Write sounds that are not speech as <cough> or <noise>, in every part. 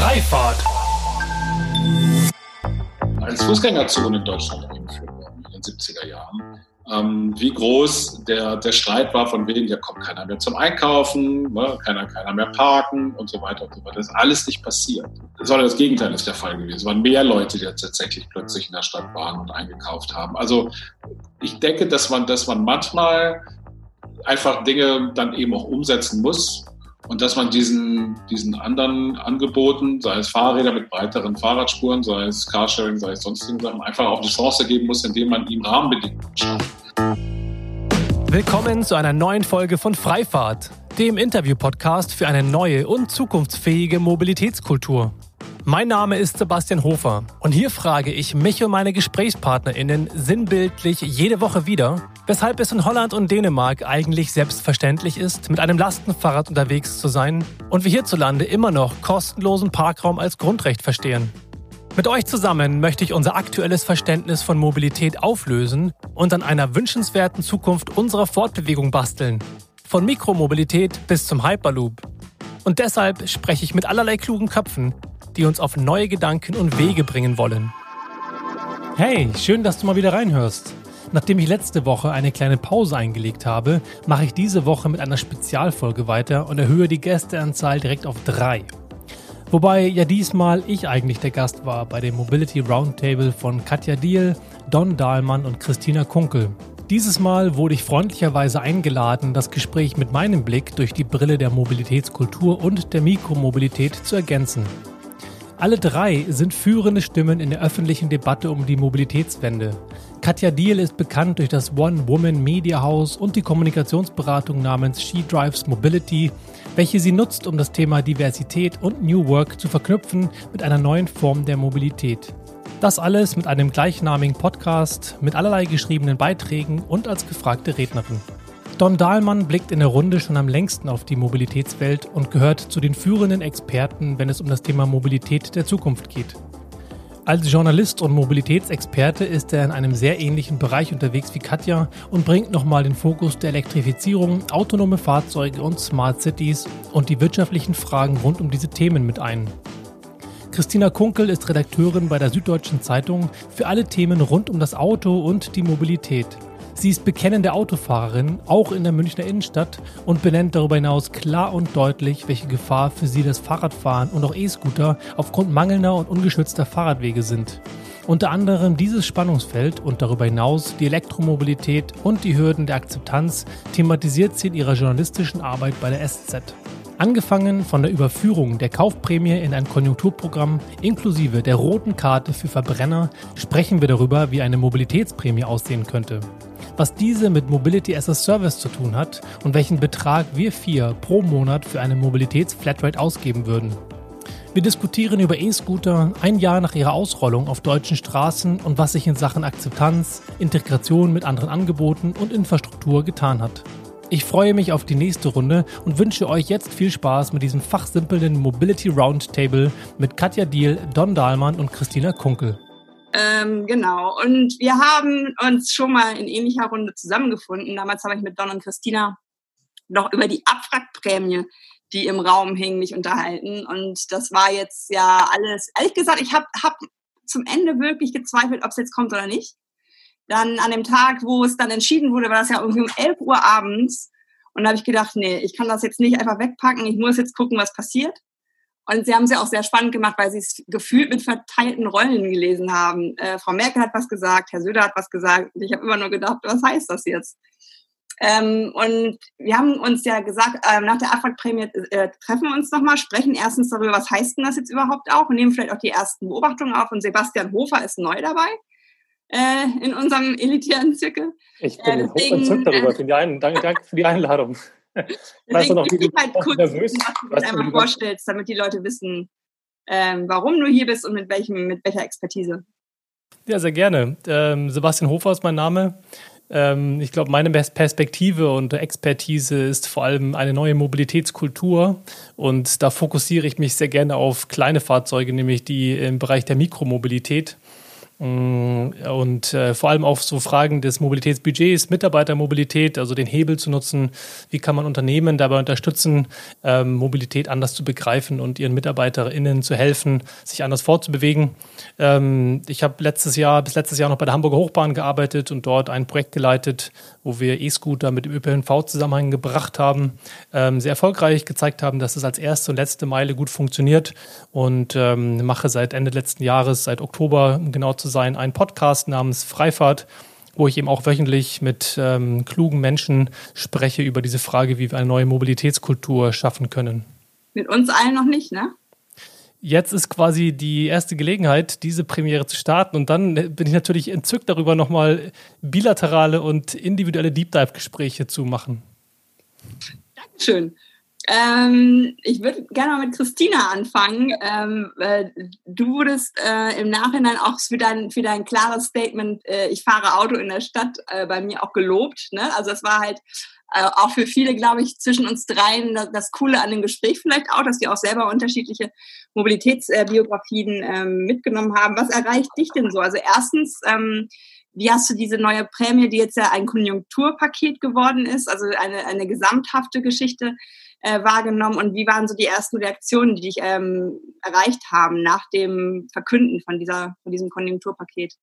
Freifahrt. Als Fußgängerzone in Deutschland eingeführt worden in den 70er Jahren. Ähm, wie groß der, der Streit war, von wegen, ja kommt keiner mehr zum Einkaufen, ne, keiner, keiner mehr parken und so weiter und so weiter. Das ist alles nicht passiert. Sondern das Gegenteil ist der Fall gewesen. Es waren mehr Leute, die tatsächlich plötzlich in der Stadt waren und eingekauft haben. Also ich denke, dass man, dass man manchmal einfach Dinge dann eben auch umsetzen muss, und dass man diesen, diesen anderen Angeboten, sei es Fahrräder mit breiteren Fahrradspuren, sei es Carsharing, sei es sonstigen Sachen, einfach auch eine Chance geben muss, indem man ihm Rahmenbedingungen schafft. Willkommen zu einer neuen Folge von Freifahrt, dem Interview-Podcast für eine neue und zukunftsfähige Mobilitätskultur. Mein Name ist Sebastian Hofer und hier frage ich mich und meine GesprächspartnerInnen sinnbildlich jede Woche wieder, weshalb es in Holland und Dänemark eigentlich selbstverständlich ist, mit einem Lastenfahrrad unterwegs zu sein und wir hierzulande immer noch kostenlosen Parkraum als Grundrecht verstehen. Mit euch zusammen möchte ich unser aktuelles Verständnis von Mobilität auflösen und an einer wünschenswerten Zukunft unserer Fortbewegung basteln. Von Mikromobilität bis zum Hyperloop. Und deshalb spreche ich mit allerlei klugen Köpfen, die uns auf neue Gedanken und Wege bringen wollen. Hey, schön, dass du mal wieder reinhörst. Nachdem ich letzte Woche eine kleine Pause eingelegt habe, mache ich diese Woche mit einer Spezialfolge weiter und erhöhe die Gästeanzahl direkt auf drei. Wobei ja diesmal ich eigentlich der Gast war bei dem Mobility Roundtable von Katja Diel, Don Dahlmann und Christina Kunkel. Dieses Mal wurde ich freundlicherweise eingeladen, das Gespräch mit meinem Blick durch die Brille der Mobilitätskultur und der Mikromobilität zu ergänzen. Alle drei sind führende Stimmen in der öffentlichen Debatte um die Mobilitätswende. Katja Diel ist bekannt durch das One Woman Media House und die Kommunikationsberatung namens She Drives Mobility, welche sie nutzt, um das Thema Diversität und New Work zu verknüpfen mit einer neuen Form der Mobilität. Das alles mit einem gleichnamigen Podcast, mit allerlei geschriebenen Beiträgen und als gefragte Rednerin. Don Dahlmann blickt in der Runde schon am längsten auf die Mobilitätswelt und gehört zu den führenden Experten, wenn es um das Thema Mobilität der Zukunft geht. Als Journalist und Mobilitätsexperte ist er in einem sehr ähnlichen Bereich unterwegs wie Katja und bringt nochmal den Fokus der Elektrifizierung, autonome Fahrzeuge und Smart Cities und die wirtschaftlichen Fragen rund um diese Themen mit ein. Christina Kunkel ist Redakteurin bei der Süddeutschen Zeitung für alle Themen rund um das Auto und die Mobilität. Sie ist bekennende Autofahrerin, auch in der Münchner Innenstadt, und benennt darüber hinaus klar und deutlich, welche Gefahr für sie das Fahrradfahren und auch E-Scooter aufgrund mangelnder und ungeschützter Fahrradwege sind. Unter anderem dieses Spannungsfeld und darüber hinaus die Elektromobilität und die Hürden der Akzeptanz thematisiert sie in ihrer journalistischen Arbeit bei der SZ. Angefangen von der Überführung der Kaufprämie in ein Konjunkturprogramm inklusive der roten Karte für Verbrenner sprechen wir darüber, wie eine Mobilitätsprämie aussehen könnte was diese mit Mobility as a Service zu tun hat und welchen Betrag wir vier pro Monat für eine Mobilitätsflatrate ausgeben würden. Wir diskutieren über E-Scooter ein Jahr nach ihrer Ausrollung auf deutschen Straßen und was sich in Sachen Akzeptanz, Integration mit anderen Angeboten und Infrastruktur getan hat. Ich freue mich auf die nächste Runde und wünsche euch jetzt viel Spaß mit diesem fachsimpelnden Mobility Roundtable mit Katja Diel, Don Dahlmann und Christina Kunkel. Ähm, genau. Und wir haben uns schon mal in ähnlicher Runde zusammengefunden. Damals habe ich mit Don und Christina noch über die Abwrackprämie, die im Raum hing, mich unterhalten. Und das war jetzt ja alles, ehrlich gesagt, ich habe hab zum Ende wirklich gezweifelt, ob es jetzt kommt oder nicht. Dann an dem Tag, wo es dann entschieden wurde, war das ja irgendwie um 11 Uhr abends. Und da habe ich gedacht, nee, ich kann das jetzt nicht einfach wegpacken. Ich muss jetzt gucken, was passiert. Und sie haben es ja auch sehr spannend gemacht, weil sie es gefühlt mit verteilten Rollen gelesen haben. Äh, Frau Merkel hat was gesagt, Herr Söder hat was gesagt. Und ich habe immer nur gedacht, was heißt das jetzt? Ähm, und wir haben uns ja gesagt, äh, nach der Abwrackprämie äh, treffen wir uns nochmal, sprechen erstens darüber, was heißt denn das jetzt überhaupt auch und nehmen vielleicht auch die ersten Beobachtungen auf. Und Sebastian Hofer ist neu dabei äh, in unserem elitären Zirkel. Ich bin äh, deswegen, entzückt darüber. Äh, danke, danke für die Einladung. Weißt du noch, wie du halt kurz, nervös, was du einmal vorstellst, damit die Leute wissen, ähm, warum du hier bist und mit, welchem, mit welcher Expertise. Ja, sehr gerne. Ähm, Sebastian Hofer ist mein Name. Ähm, ich glaube, meine Perspektive und Expertise ist vor allem eine neue Mobilitätskultur. Und da fokussiere ich mich sehr gerne auf kleine Fahrzeuge, nämlich die im Bereich der Mikromobilität. Mm, und äh, vor allem auch so Fragen des Mobilitätsbudgets, Mitarbeitermobilität, also den Hebel zu nutzen. Wie kann man Unternehmen dabei unterstützen, ähm, Mobilität anders zu begreifen und ihren MitarbeiterInnen zu helfen, sich anders fortzubewegen? Ähm, ich habe letztes Jahr, bis letztes Jahr noch bei der Hamburger Hochbahn gearbeitet und dort ein Projekt geleitet, wo wir E-Scooter mit dem ÖPNV zusammengebracht haben, ähm, sehr erfolgreich gezeigt haben, dass es als erste und letzte Meile gut funktioniert und ähm, mache seit Ende letzten Jahres, seit Oktober, um genau zu sein, einen Podcast namens Freifahrt, wo ich eben auch wöchentlich mit ähm, klugen Menschen spreche über diese Frage, wie wir eine neue Mobilitätskultur schaffen können. Mit uns allen noch nicht, ne? Jetzt ist quasi die erste Gelegenheit, diese Premiere zu starten. Und dann bin ich natürlich entzückt darüber, nochmal bilaterale und individuelle Deep Dive-Gespräche zu machen. Dankeschön. Ähm, ich würde gerne mal mit Christina anfangen. Ähm, äh, du wurdest äh, im Nachhinein auch für dein, für dein klares Statement, äh, ich fahre Auto in der Stadt, äh, bei mir auch gelobt. Ne? Also es war halt äh, auch für viele, glaube ich, zwischen uns dreien das, das, Coole an dem Gespräch vielleicht auch, dass die auch selber unterschiedliche Mobilitätsbiografien ähm, mitgenommen haben. Was erreicht dich denn so? Also erstens, ähm, wie hast du diese neue Prämie, die jetzt ja ein Konjunkturpaket geworden ist, also eine, eine gesamthafte Geschichte, äh, wahrgenommen und wie waren so die ersten Reaktionen, die dich ähm, erreicht haben nach dem Verkünden von, dieser, von diesem Konjunkturpaket?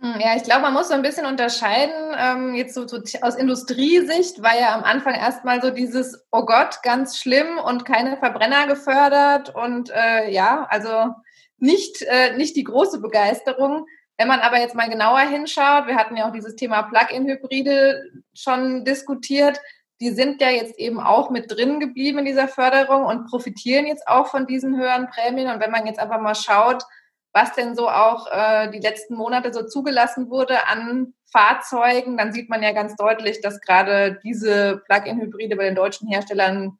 Hm, ja, ich glaube, man muss so ein bisschen unterscheiden. Ähm, jetzt so, so aus Industriesicht war ja am Anfang erstmal so dieses, oh Gott, ganz schlimm und keine Verbrenner gefördert und äh, ja, also nicht, äh, nicht die große Begeisterung. Wenn man aber jetzt mal genauer hinschaut, wir hatten ja auch dieses Thema Plug-in-Hybride schon diskutiert, die sind ja jetzt eben auch mit drin geblieben in dieser Förderung und profitieren jetzt auch von diesen höheren Prämien. Und wenn man jetzt einfach mal schaut, was denn so auch äh, die letzten Monate so zugelassen wurde an Fahrzeugen, dann sieht man ja ganz deutlich, dass gerade diese Plug-in-Hybride bei den deutschen Herstellern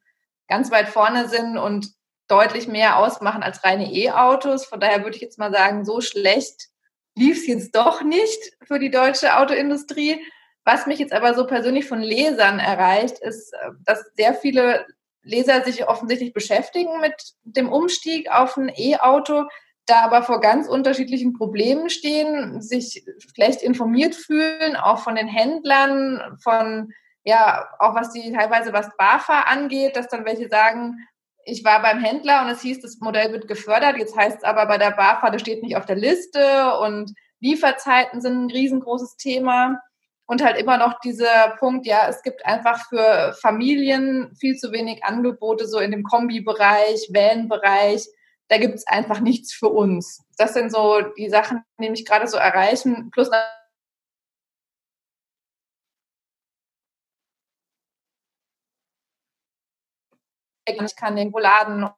ganz weit vorne sind und deutlich mehr ausmachen als reine E-Autos. Von daher würde ich jetzt mal sagen, so schlecht lief es jetzt doch nicht für die deutsche Autoindustrie. Was mich jetzt aber so persönlich von Lesern erreicht, ist, äh, dass sehr viele Leser sich offensichtlich beschäftigen mit dem Umstieg auf ein E-Auto, da aber vor ganz unterschiedlichen Problemen stehen, sich schlecht informiert fühlen, auch von den Händlern, von ja, auch was die teilweise was BAFA angeht, dass dann welche sagen, ich war beim Händler und es hieß, das Modell wird gefördert, jetzt heißt es aber bei der BAFA, das steht nicht auf der Liste und Lieferzeiten sind ein riesengroßes Thema. Und halt immer noch dieser Punkt, ja, es gibt einfach für Familien viel zu wenig Angebote, so in dem Kombi-Bereich, Van-Bereich. Da gibt es einfach nichts für uns. Das sind so die Sachen, die mich gerade so erreichen. Plus ich kann irgendwo laden.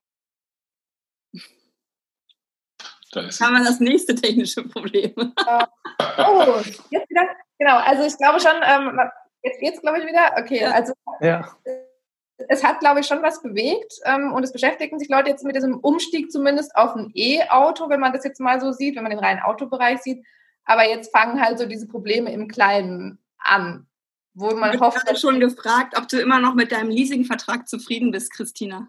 Da ist haben wir das nächste technische Problem. oh, jetzt wieder Genau, also ich glaube schon, ähm, jetzt geht's glaube ich wieder. Okay, also ja. es hat glaube ich schon was bewegt ähm, und es beschäftigen sich Leute jetzt mit diesem Umstieg zumindest auf ein E-Auto, wenn man das jetzt mal so sieht, wenn man den reinen Autobereich sieht. Aber jetzt fangen halt so diese Probleme im Kleinen an, wo man ich hofft. Ich habe schon gefragt, ob du immer noch mit deinem Leasingvertrag zufrieden bist, Christina.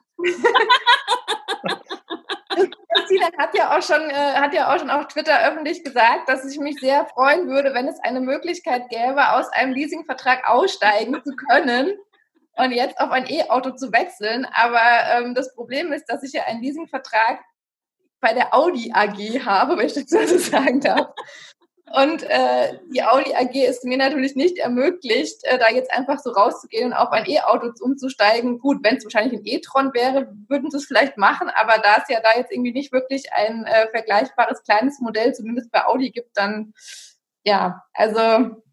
Christina hat ja auch schon, äh, hat ja auch schon auf Twitter öffentlich gesagt, dass ich mich sehr freuen würde, wenn es eine Möglichkeit gäbe, aus einem Leasingvertrag aussteigen zu können und jetzt auf ein E-Auto zu wechseln. Aber ähm, das Problem ist, dass ich ja einen Leasingvertrag bei der Audi AG habe, wenn ich das so sagen darf. Und äh, die Audi AG ist mir natürlich nicht ermöglicht, äh, da jetzt einfach so rauszugehen und auf ein E-Auto umzusteigen. Gut, wenn es wahrscheinlich ein E-Tron wäre, würden sie es vielleicht machen, aber da es ja da jetzt irgendwie nicht wirklich ein äh, vergleichbares kleines Modell, zumindest bei Audi gibt, dann ja, also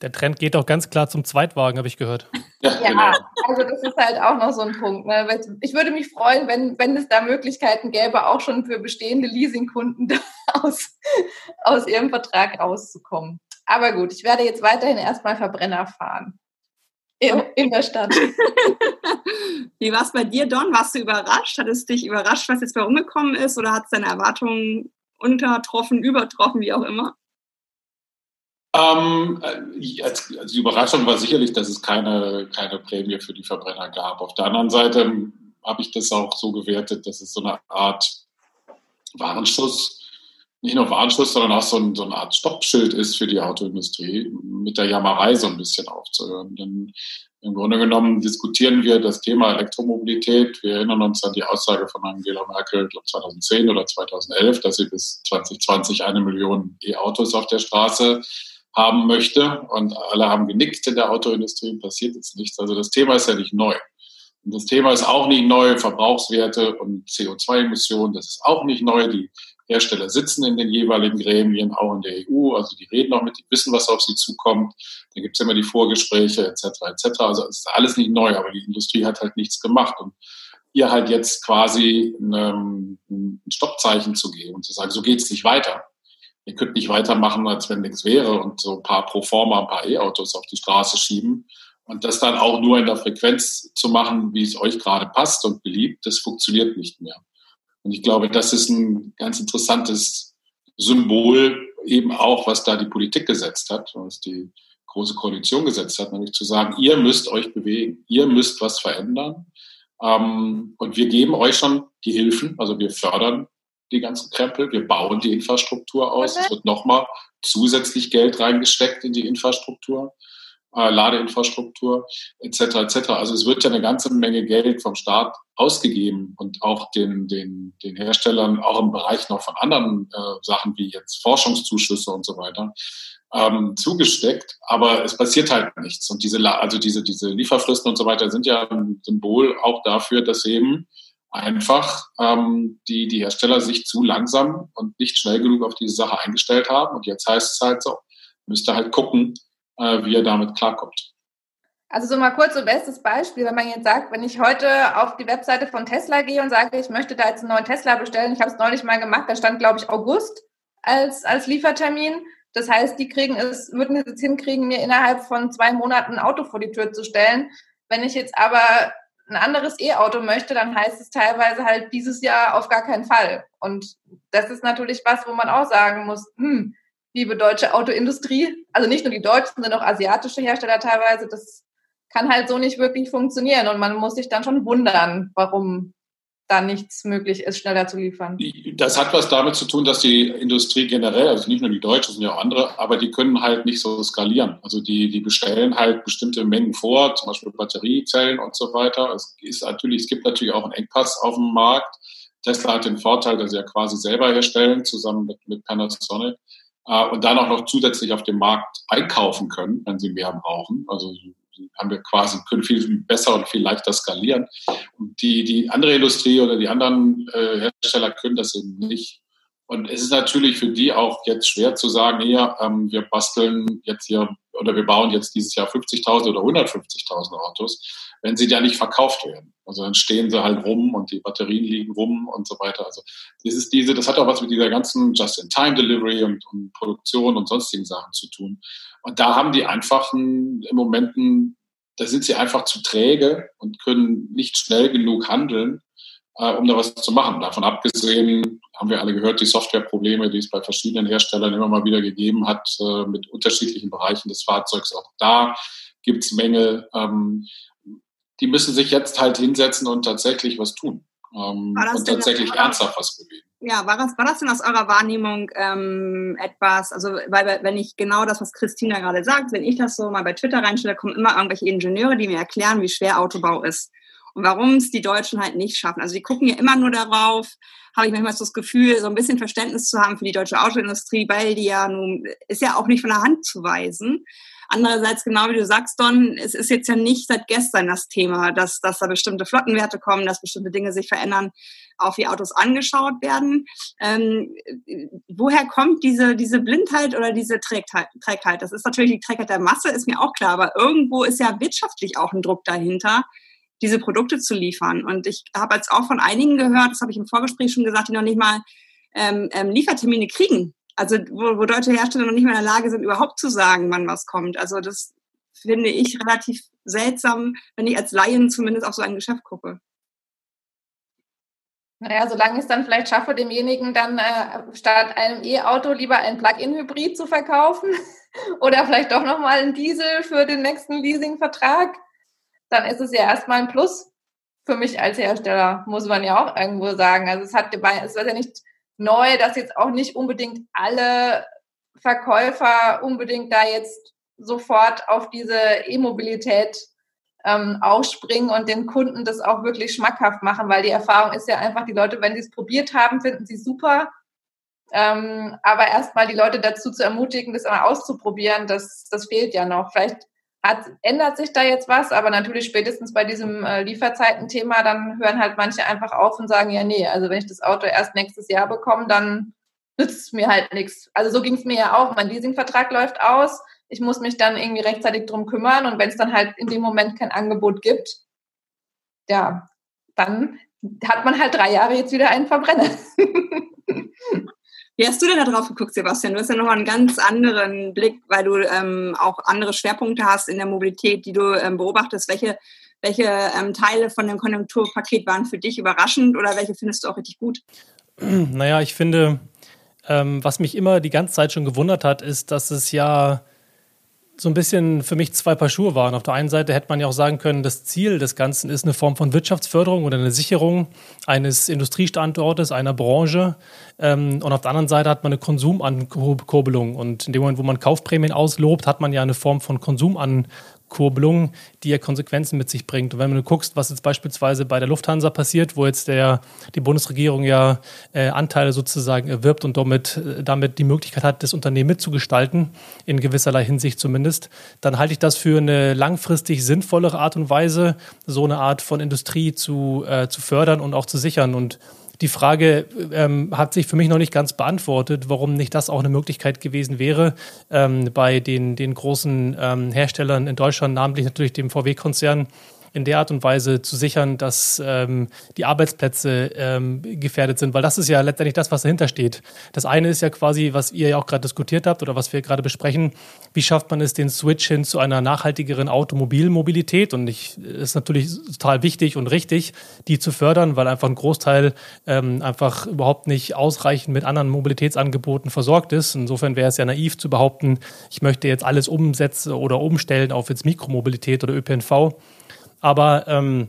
der Trend geht auch ganz klar zum Zweitwagen, habe ich gehört. <laughs> Ja, genau. also das ist halt auch noch so ein Punkt. Ne? Ich würde mich freuen, wenn, wenn es da Möglichkeiten gäbe, auch schon für bestehende Leasingkunden <laughs> aus, aus ihrem Vertrag rauszukommen. Aber gut, ich werde jetzt weiterhin erstmal Verbrenner fahren. In, in der Stadt. <laughs> Wie war es bei dir, Don? Warst du überrascht? Hat es dich überrascht, was jetzt herumgekommen ist? Oder hat es deine Erwartungen untertroffen, übertroffen, wie auch immer? Ähm, äh, als, als Überraschung war sicherlich, dass es keine, keine Prämie für die Verbrenner gab. Auf der anderen Seite habe ich das auch so gewertet, dass es so eine Art Warnschuss nicht nur Warnschuss, sondern auch so, ein, so eine Art Stoppschild ist für die Autoindustrie, mit der Jammerei so ein bisschen aufzuhören. Denn im Grunde genommen diskutieren wir das Thema Elektromobilität. Wir erinnern uns an die Aussage von Angela Merkel, glaube 2010 oder 2011, dass sie bis 2020 eine Million E-Autos auf der Straße haben möchte. Und alle haben genickt in der Autoindustrie, passiert jetzt nichts. Also das Thema ist ja nicht neu. Und das Thema ist auch nicht neu. Verbrauchswerte und CO2-Emissionen, das ist auch nicht neu. Die Hersteller sitzen in den jeweiligen Gremien, auch in der EU, also die reden auch mit, die wissen, was auf sie zukommt. Da gibt es immer die Vorgespräche etc. etc. Also es ist alles nicht neu, aber die Industrie hat halt nichts gemacht. Und ihr halt jetzt quasi ein, ein Stoppzeichen zu geben und zu sagen, so geht's nicht weiter. Ihr könnt nicht weitermachen, als wenn nichts wäre und so ein paar Proforma, ein paar E-Autos auf die Straße schieben. Und das dann auch nur in der Frequenz zu machen, wie es euch gerade passt und beliebt, das funktioniert nicht mehr. Und ich glaube, das ist ein ganz interessantes Symbol eben auch, was da die Politik gesetzt hat, was die Große Koalition gesetzt hat, nämlich zu sagen, ihr müsst euch bewegen, ihr müsst was verändern. Ähm, und wir geben euch schon die Hilfen, also wir fördern die ganzen Krempel, wir bauen die Infrastruktur aus. Okay. Es wird nochmal zusätzlich Geld reingesteckt in die Infrastruktur äh, Ladeinfrastruktur etc. etc. Also es wird ja eine ganze Menge Geld vom Staat ausgegeben und auch den, den, den Herstellern, auch im Bereich noch von anderen äh, Sachen wie jetzt Forschungszuschüsse und so weiter, ähm, zugesteckt, aber es passiert halt nichts. Und diese, also diese, diese Lieferfristen und so weiter sind ja ein Symbol auch dafür, dass eben einfach ähm, die, die Hersteller sich zu langsam und nicht schnell genug auf diese Sache eingestellt haben. Und jetzt heißt es halt so, müsste halt gucken, äh, wie er damit klarkommt. Also so mal kurz so bestes Beispiel, wenn man jetzt sagt, wenn ich heute auf die Webseite von Tesla gehe und sage, ich möchte da jetzt einen neuen Tesla bestellen, ich habe es neulich mal gemacht, da stand glaube ich August als als Liefertermin. Das heißt, die kriegen es, würden es jetzt hinkriegen, mir innerhalb von zwei Monaten ein Auto vor die Tür zu stellen. Wenn ich jetzt aber ein anderes E-Auto möchte, dann heißt es teilweise halt dieses Jahr auf gar keinen Fall. Und das ist natürlich was, wo man auch sagen muss, hm, liebe deutsche Autoindustrie, also nicht nur die deutschen, sondern auch asiatische Hersteller teilweise, das kann halt so nicht wirklich funktionieren und man muss sich dann schon wundern, warum da nichts möglich ist, schneller zu liefern. Das hat was damit zu tun, dass die Industrie generell, also nicht nur die Deutsche, sondern auch andere, aber die können halt nicht so skalieren. Also die, die bestellen halt bestimmte Mengen vor, zum Beispiel Batteriezellen und so weiter. Es ist natürlich, es gibt natürlich auch einen Engpass auf dem Markt. Tesla hat den Vorteil, dass sie ja quasi selber herstellen, zusammen mit, mit Panasonic äh, und dann auch noch zusätzlich auf dem Markt einkaufen können, wenn sie mehr brauchen. Also haben wir quasi, können viel besser und viel leichter skalieren. Und die, die andere Industrie oder die anderen äh, Hersteller können das eben nicht. Und es ist natürlich für die auch jetzt schwer zu sagen, hier, ähm, wir basteln jetzt hier oder wir bauen jetzt dieses Jahr 50.000 oder 150.000 Autos, wenn sie da nicht verkauft werden. Also dann stehen sie halt rum und die Batterien liegen rum und so weiter. Also dieses, diese, das hat auch was mit dieser ganzen Just-in-Time-Delivery und, und, Produktion und sonstigen Sachen zu tun. Und da haben die einfach im Moment, da sind sie einfach zu träge und können nicht schnell genug handeln, äh, um da was zu machen. Davon abgesehen haben wir alle gehört, die Softwareprobleme, die es bei verschiedenen Herstellern immer mal wieder gegeben hat, äh, mit unterschiedlichen Bereichen des Fahrzeugs. Auch da gibt es Mängel. Ähm, die müssen sich jetzt halt hinsetzen und tatsächlich was tun. Ähm, und tatsächlich ernsthaft was bewegen. Ja, war das, war das denn aus eurer Wahrnehmung ähm, etwas, also weil wenn ich genau das, was Christina gerade sagt, wenn ich das so mal bei Twitter reinstelle, kommen immer irgendwelche Ingenieure, die mir erklären, wie schwer Autobau ist und warum es die Deutschen halt nicht schaffen. Also die gucken ja immer nur darauf, habe ich manchmal so das Gefühl, so ein bisschen Verständnis zu haben für die deutsche Autoindustrie, weil die ja nun, ist ja auch nicht von der Hand zu weisen. Andererseits, genau wie du sagst, Don, es ist jetzt ja nicht seit gestern das Thema, dass, dass da bestimmte Flottenwerte kommen, dass bestimmte Dinge sich verändern, auch wie Autos angeschaut werden. Ähm, woher kommt diese, diese Blindheit oder diese Trägheit, Trägheit? Das ist natürlich die Trägheit der Masse, ist mir auch klar, aber irgendwo ist ja wirtschaftlich auch ein Druck dahinter, diese Produkte zu liefern. Und ich habe jetzt auch von einigen gehört, das habe ich im Vorgespräch schon gesagt, die noch nicht mal ähm, ähm, Liefertermine kriegen also wo, wo deutsche Hersteller noch nicht mehr in der Lage sind, überhaupt zu sagen, wann was kommt. Also das finde ich relativ seltsam, wenn ich als Laien zumindest auf so ein Geschäft gucke. Naja, solange ich es dann vielleicht schaffe, demjenigen dann äh, statt einem E-Auto lieber ein Plug-in-Hybrid zu verkaufen <laughs> oder vielleicht doch nochmal ein Diesel für den nächsten Leasingvertrag, dann ist es ja erstmal ein Plus für mich als Hersteller, muss man ja auch irgendwo sagen. Also es hat es wird ja nicht neu, dass jetzt auch nicht unbedingt alle Verkäufer unbedingt da jetzt sofort auf diese E-Mobilität ähm, aufspringen und den Kunden das auch wirklich schmackhaft machen, weil die Erfahrung ist ja einfach, die Leute, wenn sie es probiert haben, finden sie super. Ähm, aber erstmal die Leute dazu zu ermutigen, das mal auszuprobieren, das, das fehlt ja noch. Vielleicht hat, ändert sich da jetzt was, aber natürlich spätestens bei diesem äh, Lieferzeiten-Thema, dann hören halt manche einfach auf und sagen, ja, nee, also wenn ich das Auto erst nächstes Jahr bekomme, dann nützt es mir halt nichts. Also so ging es mir ja auch. Mein Leasingvertrag läuft aus. Ich muss mich dann irgendwie rechtzeitig drum kümmern und wenn es dann halt in dem Moment kein Angebot gibt, ja, dann hat man halt drei Jahre jetzt wieder einen Verbrenner. <laughs> Wie hast du denn da drauf geguckt, Sebastian? Du hast ja nochmal einen ganz anderen Blick, weil du ähm, auch andere Schwerpunkte hast in der Mobilität, die du ähm, beobachtest. Welche, welche ähm, Teile von dem Konjunkturpaket waren für dich überraschend oder welche findest du auch richtig gut? Naja, ich finde, ähm, was mich immer die ganze Zeit schon gewundert hat, ist, dass es ja so ein bisschen für mich zwei Paar Schuhe waren. Auf der einen Seite hätte man ja auch sagen können, das Ziel des Ganzen ist eine Form von Wirtschaftsförderung oder eine Sicherung eines Industriestandortes, einer Branche. Ähm, und auf der anderen Seite hat man eine Konsumankurbelung. Und in dem Moment, wo man Kaufprämien auslobt, hat man ja eine Form von Konsumankurbelung Kurbelung, die ja Konsequenzen mit sich bringt. Und wenn du guckst, was jetzt beispielsweise bei der Lufthansa passiert, wo jetzt der, die Bundesregierung ja äh, Anteile sozusagen erwirbt und damit, äh, damit die Möglichkeit hat, das Unternehmen mitzugestalten, in gewisserlei Hinsicht zumindest, dann halte ich das für eine langfristig sinnvollere Art und Weise, so eine Art von Industrie zu, äh, zu fördern und auch zu sichern. Und die Frage ähm, hat sich für mich noch nicht ganz beantwortet, warum nicht das auch eine Möglichkeit gewesen wäre, ähm, bei den, den großen ähm, Herstellern in Deutschland, namentlich natürlich dem VW-Konzern, in der Art und Weise zu sichern, dass ähm, die Arbeitsplätze ähm, gefährdet sind, weil das ist ja letztendlich das, was dahinter steht. Das eine ist ja quasi, was ihr ja auch gerade diskutiert habt oder was wir gerade besprechen, wie schafft man es, den Switch hin zu einer nachhaltigeren Automobilmobilität und ich ist natürlich total wichtig und richtig, die zu fördern, weil einfach ein Großteil ähm, einfach überhaupt nicht ausreichend mit anderen Mobilitätsangeboten versorgt ist. Insofern wäre es ja naiv zu behaupten, ich möchte jetzt alles umsetzen oder umstellen auf jetzt Mikromobilität oder ÖPNV. Aber ähm,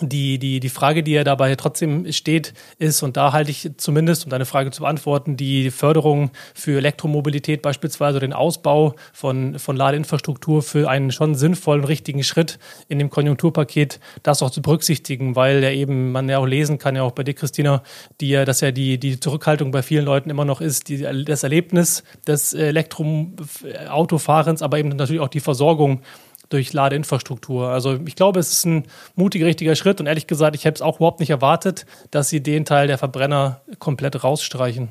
die, die, die Frage, die ja dabei trotzdem steht, ist, und da halte ich zumindest, um deine Frage zu beantworten, die Förderung für Elektromobilität beispielsweise, den Ausbau von, von Ladeinfrastruktur für einen schon sinnvollen, richtigen Schritt in dem Konjunkturpaket, das auch zu berücksichtigen, weil ja eben man ja auch lesen kann, ja auch bei dir, Christina, die ja, dass ja die, die Zurückhaltung bei vielen Leuten immer noch ist, die, das Erlebnis des Elektroautofahrens, aber eben natürlich auch die Versorgung durch Ladeinfrastruktur. Also ich glaube, es ist ein mutiger, richtiger Schritt und ehrlich gesagt, ich hätte es auch überhaupt nicht erwartet, dass sie den Teil der Verbrenner komplett rausstreichen.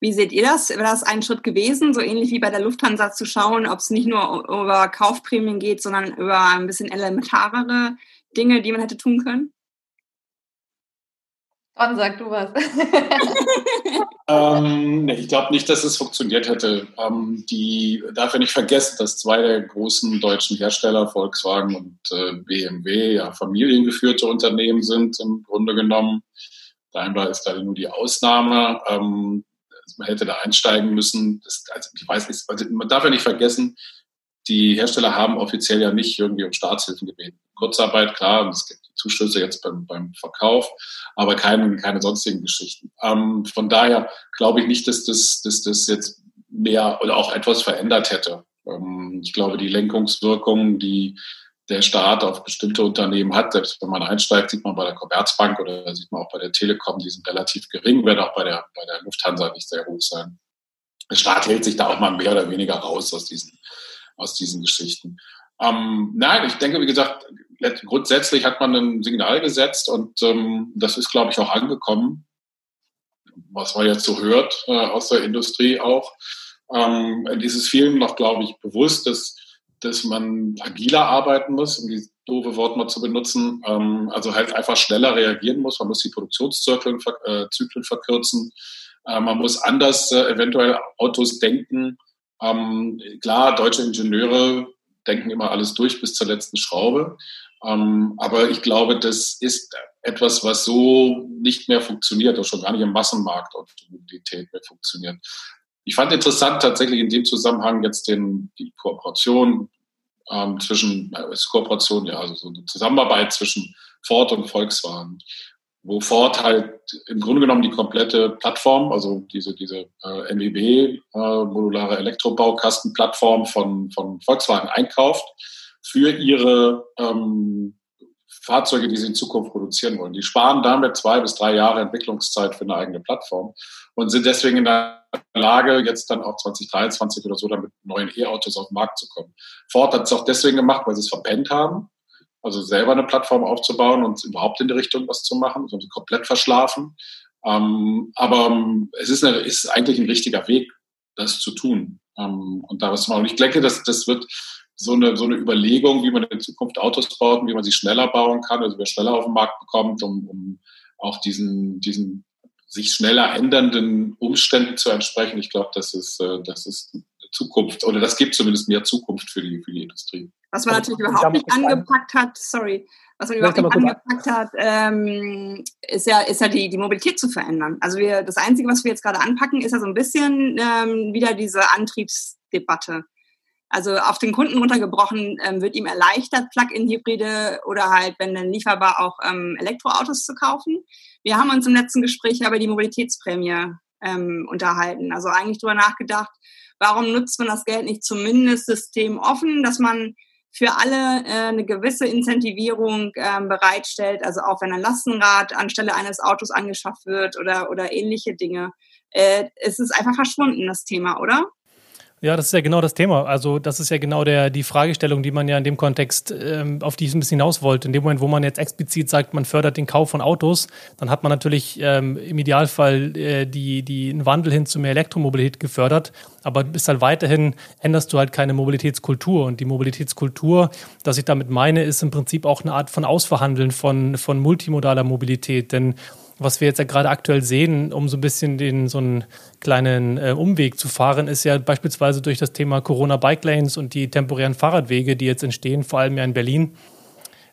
Wie seht ihr das? Wäre das ein Schritt gewesen, so ähnlich wie bei der Lufthansa zu schauen, ob es nicht nur über Kaufprämien geht, sondern über ein bisschen elementarere Dinge, die man hätte tun können? Don, sag du was. <laughs> ähm, ich glaube nicht, dass es funktioniert hätte. Ähm, die darf ja nicht vergessen, dass zwei der großen deutschen Hersteller, Volkswagen und äh, BMW, ja familiengeführte Unternehmen sind im Grunde genommen. Daimler ist da nur die Ausnahme. Ähm, man hätte da einsteigen müssen. Das, also ich weiß nicht, also man darf ja nicht vergessen, die Hersteller haben offiziell ja nicht irgendwie um Staatshilfen gebeten. Kurzarbeit, klar, es gibt Zuschüsse jetzt beim, beim Verkauf, aber keine, keine sonstigen Geschichten. Ähm, von daher glaube ich nicht, dass das, dass das jetzt mehr oder auch etwas verändert hätte. Ähm, ich glaube, die Lenkungswirkung, die der Staat auf bestimmte Unternehmen hat, selbst wenn man einsteigt, sieht man bei der Commerzbank oder sieht man auch bei der Telekom, die sind relativ gering, werden auch bei der, bei der Lufthansa nicht sehr hoch sein. Der Staat hält sich da auch mal mehr oder weniger raus aus diesen, aus diesen Geschichten. Ähm, nein, ich denke, wie gesagt, grundsätzlich hat man ein Signal gesetzt und ähm, das ist, glaube ich, auch angekommen, was man jetzt so hört äh, aus der Industrie auch. Ähm, dieses vielen noch, glaube ich, bewusst, dass, dass man agiler arbeiten muss, um die doofe Wort mal zu benutzen, ähm, also halt einfach schneller reagieren muss. Man muss die Produktionszyklen äh, Zyklen verkürzen. Äh, man muss anders äh, eventuell Autos denken. Ähm, klar, deutsche Ingenieure denken immer alles durch bis zur letzten Schraube. Ähm, aber ich glaube, das ist etwas, was so nicht mehr funktioniert, oder schon gar nicht im Massenmarkt Automobilität mehr funktioniert. Ich fand interessant tatsächlich in dem Zusammenhang jetzt den, die Kooperation ähm, zwischen, äh, Kooperation, ja, also so eine Zusammenarbeit zwischen Ford und Volkswagen. wo Ford halt im Grunde genommen die komplette Plattform, also diese, diese äh, MWB, äh, modulare Elektrobaukastenplattform von, von Volkswagen einkauft für ihre ähm, Fahrzeuge, die sie in Zukunft produzieren wollen. Die sparen damit zwei bis drei Jahre Entwicklungszeit für eine eigene Plattform und sind deswegen in der Lage, jetzt dann auch 2023 oder so dann mit neuen E-Autos auf den Markt zu kommen. Ford hat es auch deswegen gemacht, weil sie es verpennt haben, also selber eine Plattform aufzubauen und überhaupt in die Richtung was zu machen. Das sie komplett verschlafen. Ähm, aber ähm, es ist, eine, ist eigentlich ein richtiger Weg, das zu tun ähm, und da was zu machen. Und ich denke, dass das wird so eine, so eine Überlegung, wie man in Zukunft Autos baut und wie man sie schneller bauen kann, also wer schneller auf den Markt bekommt, um, um auch diesen, diesen sich schneller ändernden Umständen zu entsprechen. Ich glaube, das ist, äh, das ist Zukunft oder das gibt zumindest mehr Zukunft für die, für die Industrie. Was man natürlich überhaupt nicht angepackt hat, sorry, was man überhaupt nicht angepackt hat, ähm, ist ja, ist ja die, die Mobilität zu verändern. Also wir, das Einzige, was wir jetzt gerade anpacken, ist ja so ein bisschen ähm, wieder diese Antriebsdebatte. Also auf den Kunden runtergebrochen ähm, wird ihm erleichtert, Plug-in-Hybride oder halt, wenn dann lieferbar, auch ähm, Elektroautos zu kaufen. Wir haben uns im letzten Gespräch aber die Mobilitätsprämie ähm, unterhalten. Also eigentlich darüber nachgedacht, warum nutzt man das Geld nicht zumindest systemoffen, dass man für alle äh, eine gewisse Incentivierung ähm, bereitstellt, also auch wenn ein Lastenrad anstelle eines Autos angeschafft wird oder, oder ähnliche Dinge. Äh, es ist einfach verschwunden, das Thema, oder? Ja, das ist ja genau das Thema. Also das ist ja genau der, die Fragestellung, die man ja in dem Kontext, ähm, auf die ich ein bisschen hinaus wollte. In dem Moment, wo man jetzt explizit sagt, man fördert den Kauf von Autos, dann hat man natürlich ähm, im Idealfall äh, die, die, einen Wandel hin zu mehr Elektromobilität gefördert. Aber bis halt weiterhin änderst du halt keine Mobilitätskultur. Und die Mobilitätskultur, das ich damit meine, ist im Prinzip auch eine Art von Ausverhandeln von, von multimodaler Mobilität. Denn was wir jetzt ja gerade aktuell sehen, um so ein bisschen den so einen kleinen äh, Umweg zu fahren, ist ja beispielsweise durch das Thema Corona Bike Lanes und die temporären Fahrradwege, die jetzt entstehen, vor allem ja in Berlin,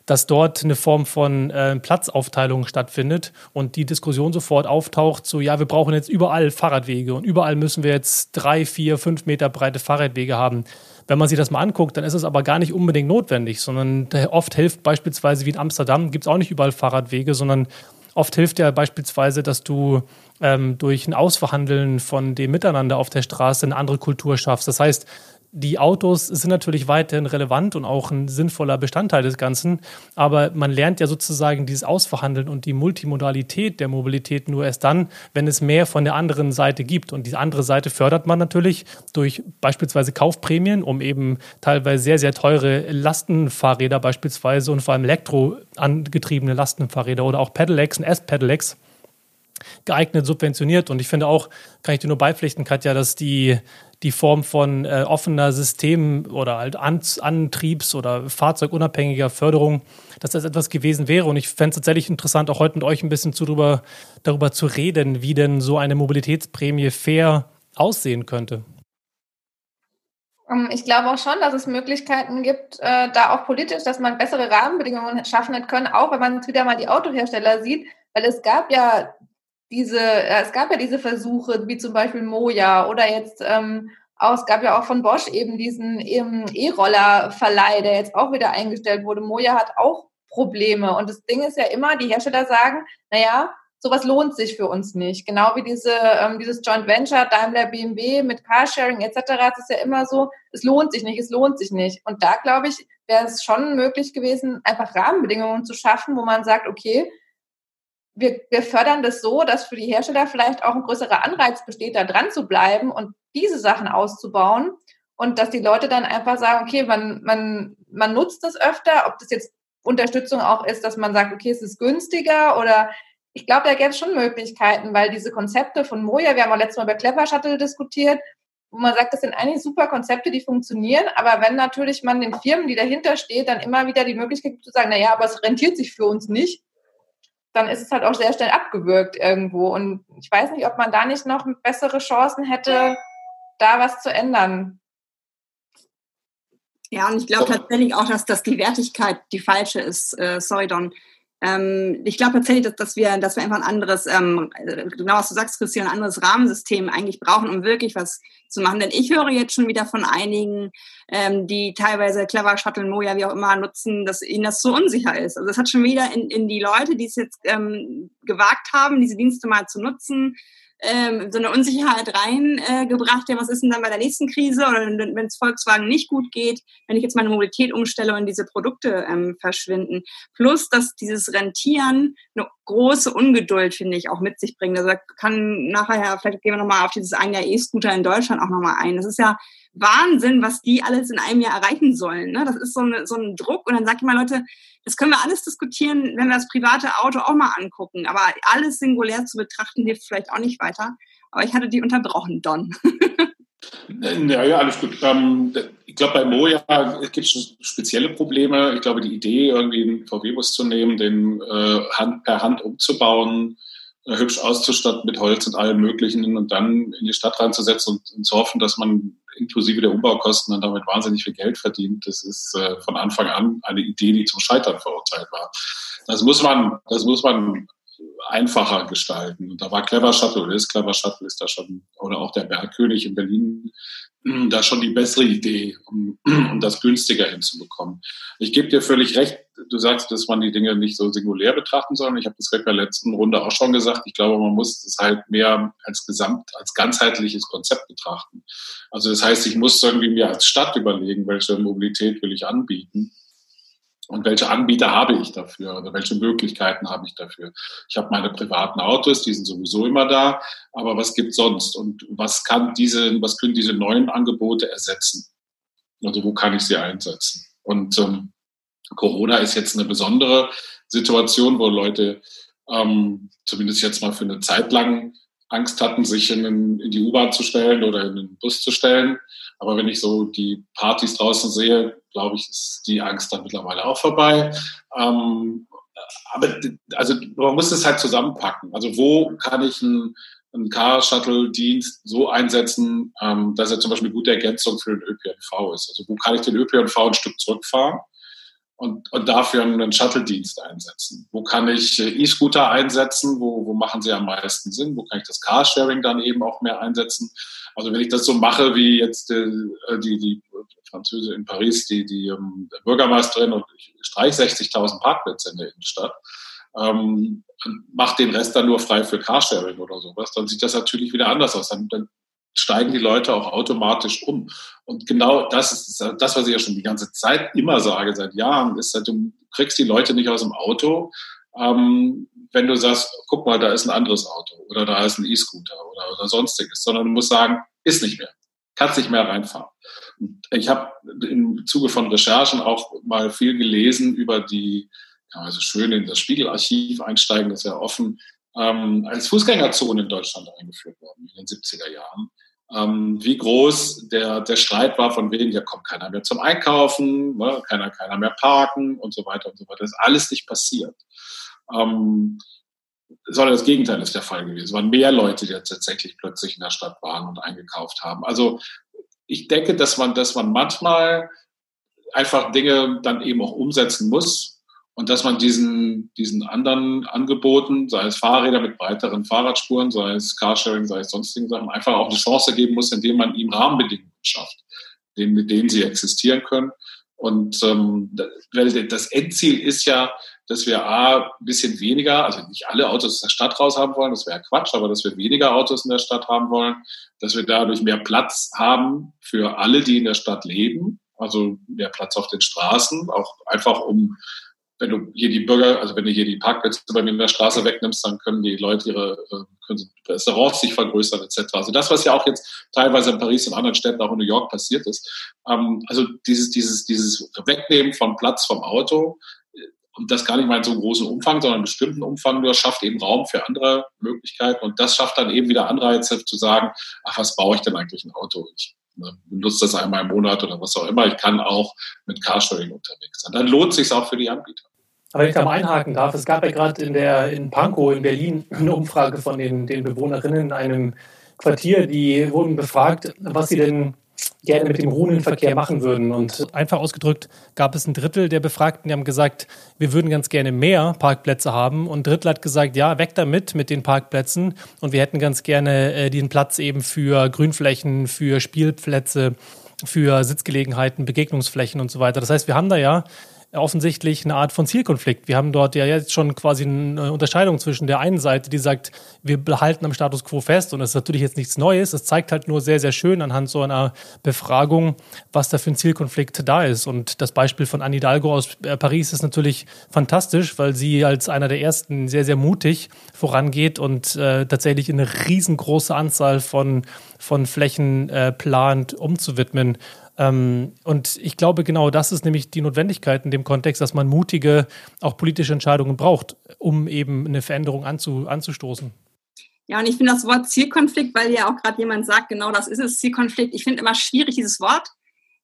dass dort eine Form von äh, Platzaufteilung stattfindet und die Diskussion sofort auftaucht, so ja, wir brauchen jetzt überall Fahrradwege und überall müssen wir jetzt drei, vier, fünf Meter breite Fahrradwege haben. Wenn man sich das mal anguckt, dann ist es aber gar nicht unbedingt notwendig, sondern oft hilft beispielsweise wie in Amsterdam, gibt es auch nicht überall Fahrradwege, sondern Oft hilft ja beispielsweise, dass du ähm, durch ein Ausverhandeln von dem Miteinander auf der Straße eine andere Kultur schaffst. Das heißt, die Autos sind natürlich weiterhin relevant und auch ein sinnvoller Bestandteil des Ganzen, aber man lernt ja sozusagen dieses Ausverhandeln und die Multimodalität der Mobilität nur erst dann, wenn es mehr von der anderen Seite gibt. Und diese andere Seite fördert man natürlich durch beispielsweise Kaufprämien, um eben teilweise sehr, sehr teure Lastenfahrräder beispielsweise und vor allem elektroangetriebene Lastenfahrräder oder auch Pedelecs und S-Pedelecs geeignet subventioniert. Und ich finde auch, kann ich dir nur beipflichten, Katja, dass die die Form von äh, offener System- oder halt An Antriebs- oder fahrzeugunabhängiger Förderung, dass das etwas gewesen wäre. Und ich fände es tatsächlich interessant, auch heute mit euch ein bisschen zu drüber, darüber zu reden, wie denn so eine Mobilitätsprämie fair aussehen könnte. Ähm, ich glaube auch schon, dass es Möglichkeiten gibt, äh, da auch politisch, dass man bessere Rahmenbedingungen schaffen können, auch wenn man wieder mal die Autohersteller sieht, weil es gab ja diese, äh, es gab ja diese Versuche, wie zum Beispiel Moja oder jetzt ähm, auch, es gab ja auch von Bosch eben diesen E-Roller-Verleih, der jetzt auch wieder eingestellt wurde. Moja hat auch Probleme. Und das Ding ist ja immer, die Hersteller sagen, naja, sowas lohnt sich für uns nicht. Genau wie diese, ähm, dieses Joint Venture, Daimler, BMW mit Carsharing etc. Es ist ja immer so, es lohnt sich nicht, es lohnt sich nicht. Und da, glaube ich, wäre es schon möglich gewesen, einfach Rahmenbedingungen zu schaffen, wo man sagt, okay, wir, wir fördern das so, dass für die Hersteller vielleicht auch ein größerer Anreiz besteht, da dran zu bleiben und diese Sachen auszubauen. Und dass die Leute dann einfach sagen, okay, man, man, man nutzt das öfter, ob das jetzt Unterstützung auch ist, dass man sagt, okay, es ist günstiger oder ich glaube, da gäbe es schon Möglichkeiten, weil diese Konzepte von Moja, wir haben auch letztes Mal über Clever Shuttle diskutiert, wo man sagt, das sind eigentlich super Konzepte, die funktionieren, aber wenn natürlich man den Firmen, die dahinter steht, dann immer wieder die Möglichkeit gibt zu sagen, na ja, aber es rentiert sich für uns nicht, dann ist es halt auch sehr schnell abgewürgt irgendwo. Und ich weiß nicht, ob man da nicht noch bessere Chancen hätte, da was zu ändern. Ja, und ich glaube tatsächlich auch, dass, dass die Wertigkeit die falsche ist. Äh, sorry, Don. Ähm, ich glaube tatsächlich, dass, dass, wir, dass wir einfach ein anderes, ähm, genau was du sagst, Christian, ein anderes Rahmensystem eigentlich brauchen, um wirklich was zu machen. Denn ich höre jetzt schon wieder von einigen, ähm, die teilweise Clever Shuttle, Moja, wie auch immer nutzen, dass ihnen das so unsicher ist. Also es hat schon wieder in, in die Leute, die es jetzt ähm, gewagt haben, diese Dienste mal zu nutzen, ähm, so eine Unsicherheit reingebracht, äh, ja, was ist denn dann bei der nächsten Krise oder wenn es Volkswagen nicht gut geht, wenn ich jetzt meine Mobilität umstelle und diese Produkte ähm, verschwinden. Plus, dass dieses Rentieren eine große Ungeduld, finde ich, auch mit sich bringt. Also da kann nachher, vielleicht gehen wir nochmal auf dieses ein Jahr E-Scooter in Deutschland auch nochmal ein. Das ist ja Wahnsinn, was die alles in einem Jahr erreichen sollen. Ne? Das ist so, eine, so ein Druck. Und dann sage ich mal, Leute, das können wir alles diskutieren, wenn wir das private Auto auch mal angucken. Aber alles singulär zu betrachten, hilft vielleicht auch nicht weiter. Aber ich hatte die unterbrochen, Don. ja, ja, alles gut. Ähm, ich glaube, bei Moja gibt es spezielle Probleme. Ich glaube, die Idee, irgendwie einen VW-Bus zu nehmen, den äh, Hand, per Hand umzubauen, äh, hübsch auszustatten mit Holz und allem Möglichen und dann in die Stadt reinzusetzen und, und zu hoffen, dass man inklusive der Umbaukosten dann damit wahnsinnig viel Geld verdient. Das ist äh, von Anfang an eine Idee, die zum Scheitern verurteilt war. Das muss man, das muss man einfacher gestalten. Und da war Clever Shuttle, oder ist Clever Shuttle, ist da schon, oder auch der Bergkönig in Berlin, hm, da schon die bessere Idee, um, <clears throat> um das günstiger hinzubekommen. Ich gebe dir völlig recht, du sagst, dass man die Dinge nicht so singulär betrachten soll. Ich habe das in der letzten Runde auch schon gesagt. Ich glaube, man muss es halt mehr als gesamt, als ganzheitliches Konzept betrachten. Also das heißt, ich muss irgendwie mir als Stadt überlegen, welche Mobilität will ich anbieten und welche Anbieter habe ich dafür oder welche Möglichkeiten habe ich dafür? Ich habe meine privaten Autos, die sind sowieso immer da, aber was gibt sonst und was kann diese, was können diese neuen Angebote ersetzen? Also wo kann ich sie einsetzen? Und ähm, Corona ist jetzt eine besondere Situation, wo Leute ähm, zumindest jetzt mal für eine Zeit lang Angst hatten, sich in, in die U-Bahn zu stellen oder in den Bus zu stellen. Aber wenn ich so die Partys draußen sehe, glaube ich, ist die Angst dann mittlerweile auch vorbei. Ähm, aber also man muss es halt zusammenpacken. Also wo kann ich einen, einen Car-Shuttle-Dienst so einsetzen, ähm, dass er zum Beispiel eine gute Ergänzung für den ÖPNV ist? Also wo kann ich den ÖPNV ein Stück zurückfahren? und, und dafür einen Shuttle-Dienst einsetzen? Wo kann ich äh, E-Scooter einsetzen? Wo, wo machen sie am meisten Sinn? Wo kann ich das Carsharing dann eben auch mehr einsetzen? Also wenn ich das so mache wie jetzt äh, die, die Französin in Paris, die, die ähm, Bürgermeisterin und ich streiche 60.000 Parkplätze in der Innenstadt, ähm, macht den Rest dann nur frei für Carsharing oder sowas, dann sieht das natürlich wieder anders aus. Dann, dann steigen die Leute auch automatisch um. Und genau das ist das, was ich ja schon die ganze Zeit immer sage, seit Jahren, ist, du kriegst die Leute nicht aus dem Auto, ähm, wenn du sagst, guck mal, da ist ein anderes Auto oder da ist ein E-Scooter oder, oder sonstiges, sondern du musst sagen, ist nicht mehr, kannst nicht mehr reinfahren. Und ich habe im Zuge von Recherchen auch mal viel gelesen über die, also schön in das Spiegelarchiv einsteigen, das ist ja offen, ähm, als Fußgängerzone in Deutschland eingeführt worden in den 70er Jahren ähm, wie groß der, der Streit war, von wegen, ja kommt keiner mehr zum Einkaufen, ne, keiner, keiner mehr parken und so weiter und so weiter. Das ist alles nicht passiert. Ähm, sondern das Gegenteil ist der Fall gewesen. Es waren mehr Leute, die jetzt tatsächlich plötzlich in der Stadt waren und eingekauft haben. Also ich denke, dass man, dass man manchmal einfach Dinge dann eben auch umsetzen muss, und dass man diesen, diesen anderen Angeboten, sei es Fahrräder mit breiteren Fahrradspuren, sei es Carsharing, sei es sonstigen Sachen, einfach auch eine Chance geben muss, indem man ihm Rahmenbedingungen schafft, mit denen sie existieren können. Und ähm, das Endziel ist ja, dass wir A, ein bisschen weniger, also nicht alle Autos aus der Stadt raus haben wollen, das wäre Quatsch, aber dass wir weniger Autos in der Stadt haben wollen, dass wir dadurch mehr Platz haben für alle, die in der Stadt leben, also mehr Platz auf den Straßen, auch einfach um wenn du hier die Bürger, also wenn du hier die Parkplätze bei mir in der Straße wegnimmst, dann können die Leute ihre äh, können Restaurants sich vergrößern etc. Also das, was ja auch jetzt teilweise in Paris und anderen Städten, auch in New York passiert ist. Ähm, also dieses, dieses, dieses Wegnehmen von Platz vom Auto äh, und das gar nicht mal in so einem großen Umfang, sondern in bestimmten Umfang nur schafft eben Raum für andere Möglichkeiten und das schafft dann eben wieder Anreize zu sagen, ach, was baue ich denn eigentlich ein Auto? Ich Benutze das einmal im Monat oder was auch immer. Ich kann auch mit Carsharing unterwegs sein. Dann lohnt es sich auch für die Anbieter. Aber wenn ich da mal einhaken darf, es gab ja gerade in der in Pankow in Berlin eine Umfrage von den, den Bewohnerinnen in einem Quartier, die wurden befragt, was sie denn gerne mit dem ruhenden Verkehr machen würden. Und einfach ausgedrückt gab es ein Drittel der Befragten, die haben gesagt, wir würden ganz gerne mehr Parkplätze haben. Und ein Drittel hat gesagt, ja, weg damit mit den Parkplätzen. Und wir hätten ganz gerne äh, diesen Platz eben für Grünflächen, für Spielplätze, für Sitzgelegenheiten, Begegnungsflächen und so weiter. Das heißt, wir haben da ja offensichtlich eine Art von Zielkonflikt. Wir haben dort ja jetzt schon quasi eine Unterscheidung zwischen der einen Seite, die sagt, wir behalten am Status quo fest und das ist natürlich jetzt nichts Neues. Es zeigt halt nur sehr, sehr schön anhand so einer Befragung, was da für ein Zielkonflikt da ist. Und das Beispiel von Anne Hidalgo aus äh, Paris ist natürlich fantastisch, weil sie als einer der ersten sehr, sehr mutig vorangeht und äh, tatsächlich eine riesengroße Anzahl von, von Flächen äh, plant, umzuwidmen. Ähm, und ich glaube, genau das ist nämlich die Notwendigkeit in dem Kontext, dass man mutige, auch politische Entscheidungen braucht, um eben eine Veränderung anzu, anzustoßen. Ja, und ich finde das Wort Zielkonflikt, weil ja auch gerade jemand sagt, genau das ist es, Zielkonflikt. Ich finde immer schwierig dieses Wort,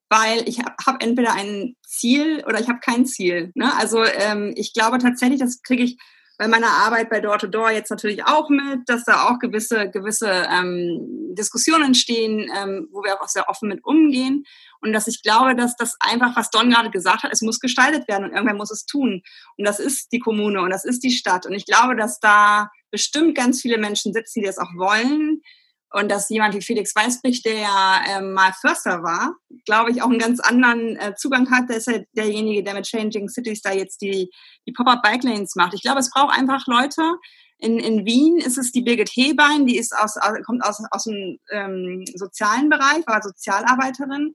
weil ich habe hab entweder ein Ziel oder ich habe kein Ziel. Ne? Also ähm, ich glaube tatsächlich, das kriege ich bei meiner Arbeit bei Door to Door jetzt natürlich auch mit, dass da auch gewisse, gewisse ähm, Diskussionen entstehen, ähm, wo wir auch sehr offen mit umgehen. Und dass ich glaube, dass das einfach, was Don gerade gesagt hat, es muss gestaltet werden und irgendwer muss es tun. Und das ist die Kommune und das ist die Stadt. Und ich glaube, dass da bestimmt ganz viele Menschen sitzen, die das auch wollen, und dass jemand wie Felix Weißbrich, der ja ähm, mal Förster war, glaube ich, auch einen ganz anderen äh, Zugang hat. Der ist ja derjenige, der mit Changing Cities da jetzt die, die Pop-Up Bike Lanes macht. Ich glaube, es braucht einfach Leute. In, in Wien ist es die Birgit Hebein, die ist aus, kommt aus, aus dem ähm, sozialen Bereich, war Sozialarbeiterin.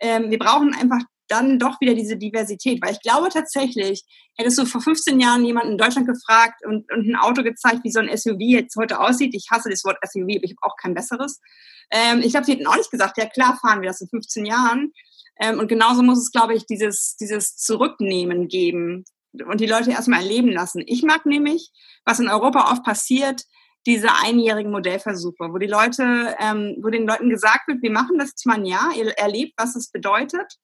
Ähm, wir brauchen einfach dann doch wieder diese Diversität. Weil ich glaube tatsächlich, hättest du vor 15 Jahren jemanden in Deutschland gefragt und, und ein Auto gezeigt, wie so ein SUV jetzt heute aussieht. Ich hasse das Wort SUV, aber ich habe auch kein besseres. Ähm, ich glaube, sie hätten auch nicht gesagt, ja klar, fahren wir das in 15 Jahren. Ähm, und genauso muss es, glaube ich, dieses, dieses Zurücknehmen geben und die Leute erstmal erleben lassen. Ich mag nämlich, was in Europa oft passiert, diese einjährigen Modellversuche, wo die Leute, ähm, wo den Leuten gesagt wird, wir machen das jetzt mal ein Jahr, ihr erlebt, was es bedeutet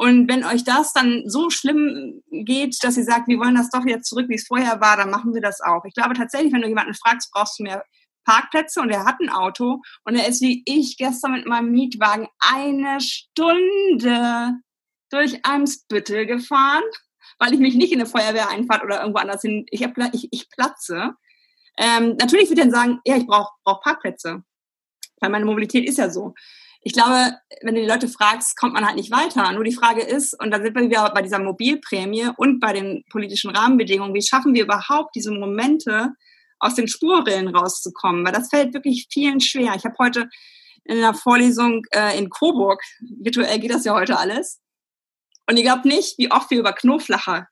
und wenn euch das dann so schlimm geht, dass ihr sagt, wir wollen das doch jetzt zurück, wie es vorher war, dann machen wir das auch. Ich glaube tatsächlich, wenn du jemanden fragst, brauchst du mehr Parkplätze und er hat ein Auto und er ist wie ich gestern mit meinem Mietwagen eine Stunde durch Eimsbüttel gefahren, weil ich mich nicht in eine Feuerwehreinfahrt oder irgendwo anders hin, ich, hab, ich, ich platze. Ähm, natürlich wird er dann sagen, ja, ich brauche brauch Parkplätze, weil meine Mobilität ist ja so ich glaube, wenn du die Leute fragst, kommt man halt nicht weiter. Nur die Frage ist, und da sind wir wieder bei dieser Mobilprämie und bei den politischen Rahmenbedingungen, wie schaffen wir überhaupt diese Momente, aus den Spurrillen rauszukommen? Weil das fällt wirklich vielen schwer. Ich habe heute in einer Vorlesung äh, in Coburg, virtuell geht das ja heute alles, und ihr glaubt nicht, wie oft wir über Knoflacher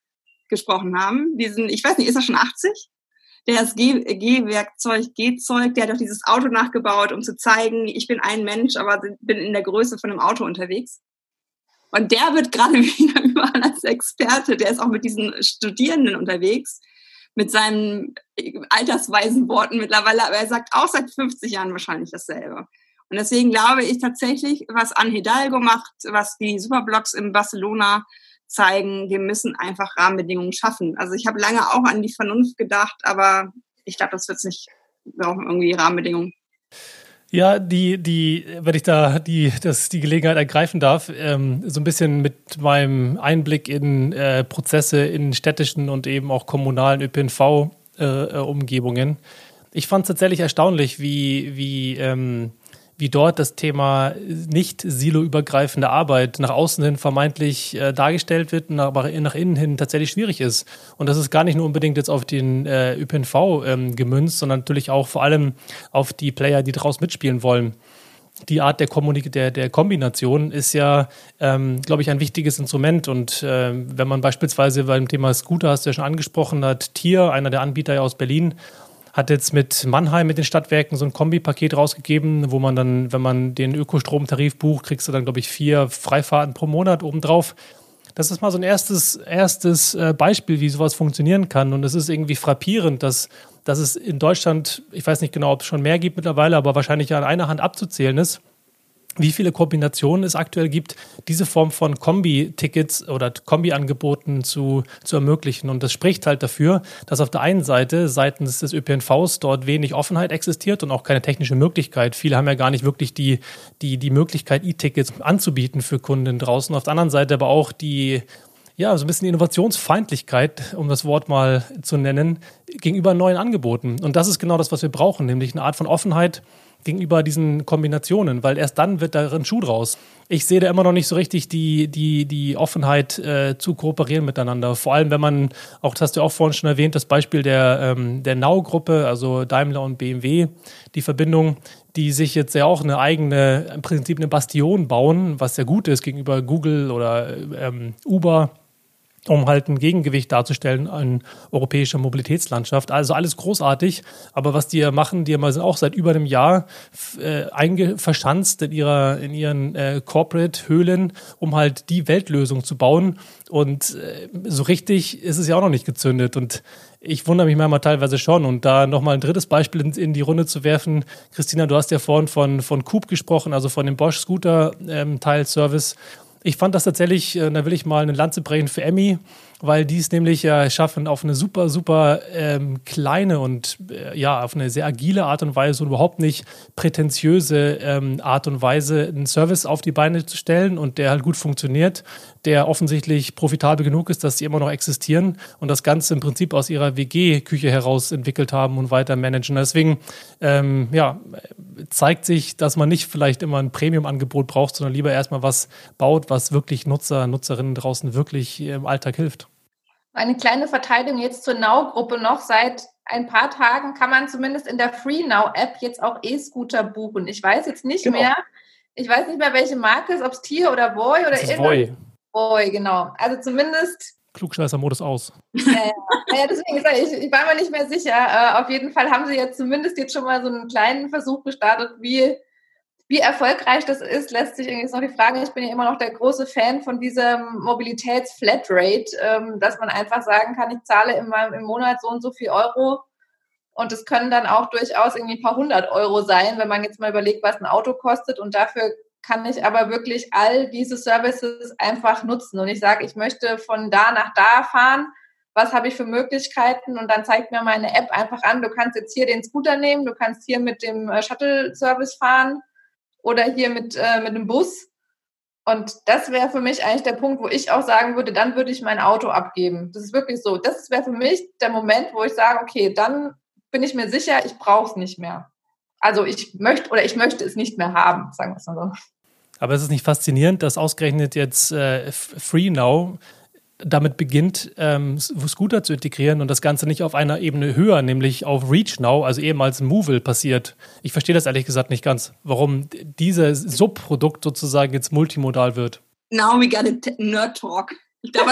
gesprochen haben. Diesen, ich weiß nicht, ist er schon 80? Der ist Gehwerkzeug, Gehzeug, der hat auch dieses Auto nachgebaut, um zu zeigen, ich bin ein Mensch, aber bin in der Größe von einem Auto unterwegs. Und der wird gerade <laughs> wieder überall als Experte, der ist auch mit diesen Studierenden unterwegs, mit seinen altersweisen Worten mittlerweile, aber er sagt auch seit 50 Jahren wahrscheinlich dasselbe. Und deswegen glaube ich tatsächlich, was An Hidalgo macht, was die Superblocks in Barcelona zeigen, wir müssen einfach Rahmenbedingungen schaffen. Also ich habe lange auch an die Vernunft gedacht, aber ich glaube, das wird nicht. Wir brauchen irgendwie Rahmenbedingungen. Ja, die, die, wenn ich da die, das, die Gelegenheit ergreifen darf, ähm, so ein bisschen mit meinem Einblick in äh, Prozesse in städtischen und eben auch kommunalen ÖPNV-Umgebungen. Äh, ich fand es tatsächlich erstaunlich, wie, wie ähm, wie dort das Thema nicht siloübergreifende Arbeit nach außen hin vermeintlich äh, dargestellt wird, aber nach innen hin tatsächlich schwierig ist. Und das ist gar nicht nur unbedingt jetzt auf den äh, ÖPNV ähm, gemünzt, sondern natürlich auch vor allem auf die Player, die daraus mitspielen wollen. Die Art der, Kommunik der, der Kombination ist ja, ähm, glaube ich, ein wichtiges Instrument. Und äh, wenn man beispielsweise beim Thema Scooter, hast du ja schon angesprochen, hat Tier, einer der Anbieter aus Berlin, hat jetzt mit Mannheim, mit den Stadtwerken so ein Kombipaket rausgegeben, wo man dann, wenn man den Ökostromtarif bucht, kriegst du dann, glaube ich, vier Freifahrten pro Monat obendrauf. Das ist mal so ein erstes, erstes äh, Beispiel, wie sowas funktionieren kann. Und es ist irgendwie frappierend, dass, dass es in Deutschland, ich weiß nicht genau, ob es schon mehr gibt mittlerweile, aber wahrscheinlich an einer Hand abzuzählen ist, wie viele Kombinationen es aktuell gibt, diese Form von Kombi-Tickets oder Kombi-Angeboten zu, zu ermöglichen. Und das spricht halt dafür, dass auf der einen Seite seitens des ÖPNVs dort wenig Offenheit existiert und auch keine technische Möglichkeit. Viele haben ja gar nicht wirklich die, die, die Möglichkeit, E-Tickets anzubieten für Kunden draußen. Auf der anderen Seite aber auch die, ja, so ein bisschen Innovationsfeindlichkeit, um das Wort mal zu nennen, gegenüber neuen Angeboten. Und das ist genau das, was wir brauchen, nämlich eine Art von Offenheit, gegenüber diesen Kombinationen, weil erst dann wird da ein Schuh draus. Ich sehe da immer noch nicht so richtig die, die, die Offenheit äh, zu kooperieren miteinander. Vor allem, wenn man, auch das hast du auch vorhin schon erwähnt, das Beispiel der, ähm, der Now-Gruppe, also Daimler und BMW, die Verbindung, die sich jetzt ja auch eine eigene, im Prinzip eine Bastion bauen, was sehr gut ist gegenüber Google oder ähm, Uber um halt ein Gegengewicht darzustellen in europäischer Mobilitätslandschaft. Also alles großartig, aber was die machen, die sind auch seit über einem Jahr äh, verschanzt in, ihrer, in ihren äh, Corporate-Höhlen, um halt die Weltlösung zu bauen. Und äh, so richtig ist es ja auch noch nicht gezündet. Und ich wundere mich manchmal teilweise schon. Und da nochmal ein drittes Beispiel in, die Runde zu werfen. Christina, du hast ja vorhin von, von Coop gesprochen, also von dem Bosch Scooter ähm. Ich fand das tatsächlich, äh, da will ich mal eine Lanze brechen für Emmy, weil die es nämlich äh, schaffen, auf eine super, super ähm, kleine und äh, ja, auf eine sehr agile Art und Weise und überhaupt nicht prätentiöse ähm, Art und Weise einen Service auf die Beine zu stellen und der halt gut funktioniert, der offensichtlich profitabel genug ist, dass sie immer noch existieren und das Ganze im Prinzip aus ihrer WG-Küche heraus entwickelt haben und weiter managen. Deswegen, ähm, ja, zeigt sich, dass man nicht vielleicht immer ein Premium-Angebot braucht, sondern lieber erstmal was baut, was wirklich Nutzer, Nutzerinnen draußen wirklich im Alltag hilft. Eine kleine Verteidigung jetzt zur Now-Gruppe noch. Seit ein paar Tagen kann man zumindest in der Free Now-App jetzt auch E-Scooter buchen. Ich weiß jetzt nicht genau. mehr, ich weiß nicht mehr, welche Marke es, ob es Tier oder Boy oder ist Boy. Genau. Also zumindest Klugscheißer-Modus aus. Ja, ja. deswegen sage ich, ich war mir nicht mehr sicher. Äh, auf jeden Fall haben sie jetzt zumindest jetzt schon mal so einen kleinen Versuch gestartet, wie wie erfolgreich das ist, lässt sich irgendwie noch die Frage. Ich bin ja immer noch der große Fan von diesem Mobilitäts-Flatrate, ähm, dass man einfach sagen kann, ich zahle immer im Monat so und so viel Euro. Und es können dann auch durchaus irgendwie ein paar hundert Euro sein, wenn man jetzt mal überlegt, was ein Auto kostet. Und dafür kann ich aber wirklich all diese Services einfach nutzen. Und ich sage, ich möchte von da nach da fahren. Was habe ich für Möglichkeiten? Und dann zeigt mir meine App einfach an, du kannst jetzt hier den Scooter nehmen, du kannst hier mit dem äh, Shuttle-Service fahren oder hier mit, äh, mit dem Bus. Und das wäre für mich eigentlich der Punkt, wo ich auch sagen würde, dann würde ich mein Auto abgeben. Das ist wirklich so. Das wäre für mich der Moment, wo ich sage, okay, dann bin ich mir sicher, ich brauche es nicht mehr. Also ich möchte oder ich möchte es nicht mehr haben, sagen wir es mal so. Aber es ist nicht faszinierend, dass ausgerechnet jetzt äh, Free Now damit beginnt, ähm, Scooter zu integrieren und das Ganze nicht auf einer Ebene höher, nämlich auf Reach Now, also ehemals Movil passiert. Ich verstehe das ehrlich gesagt nicht ganz, warum dieses Subprodukt sozusagen jetzt multimodal wird. Now we got a Nerd Talk. Ich, glaube,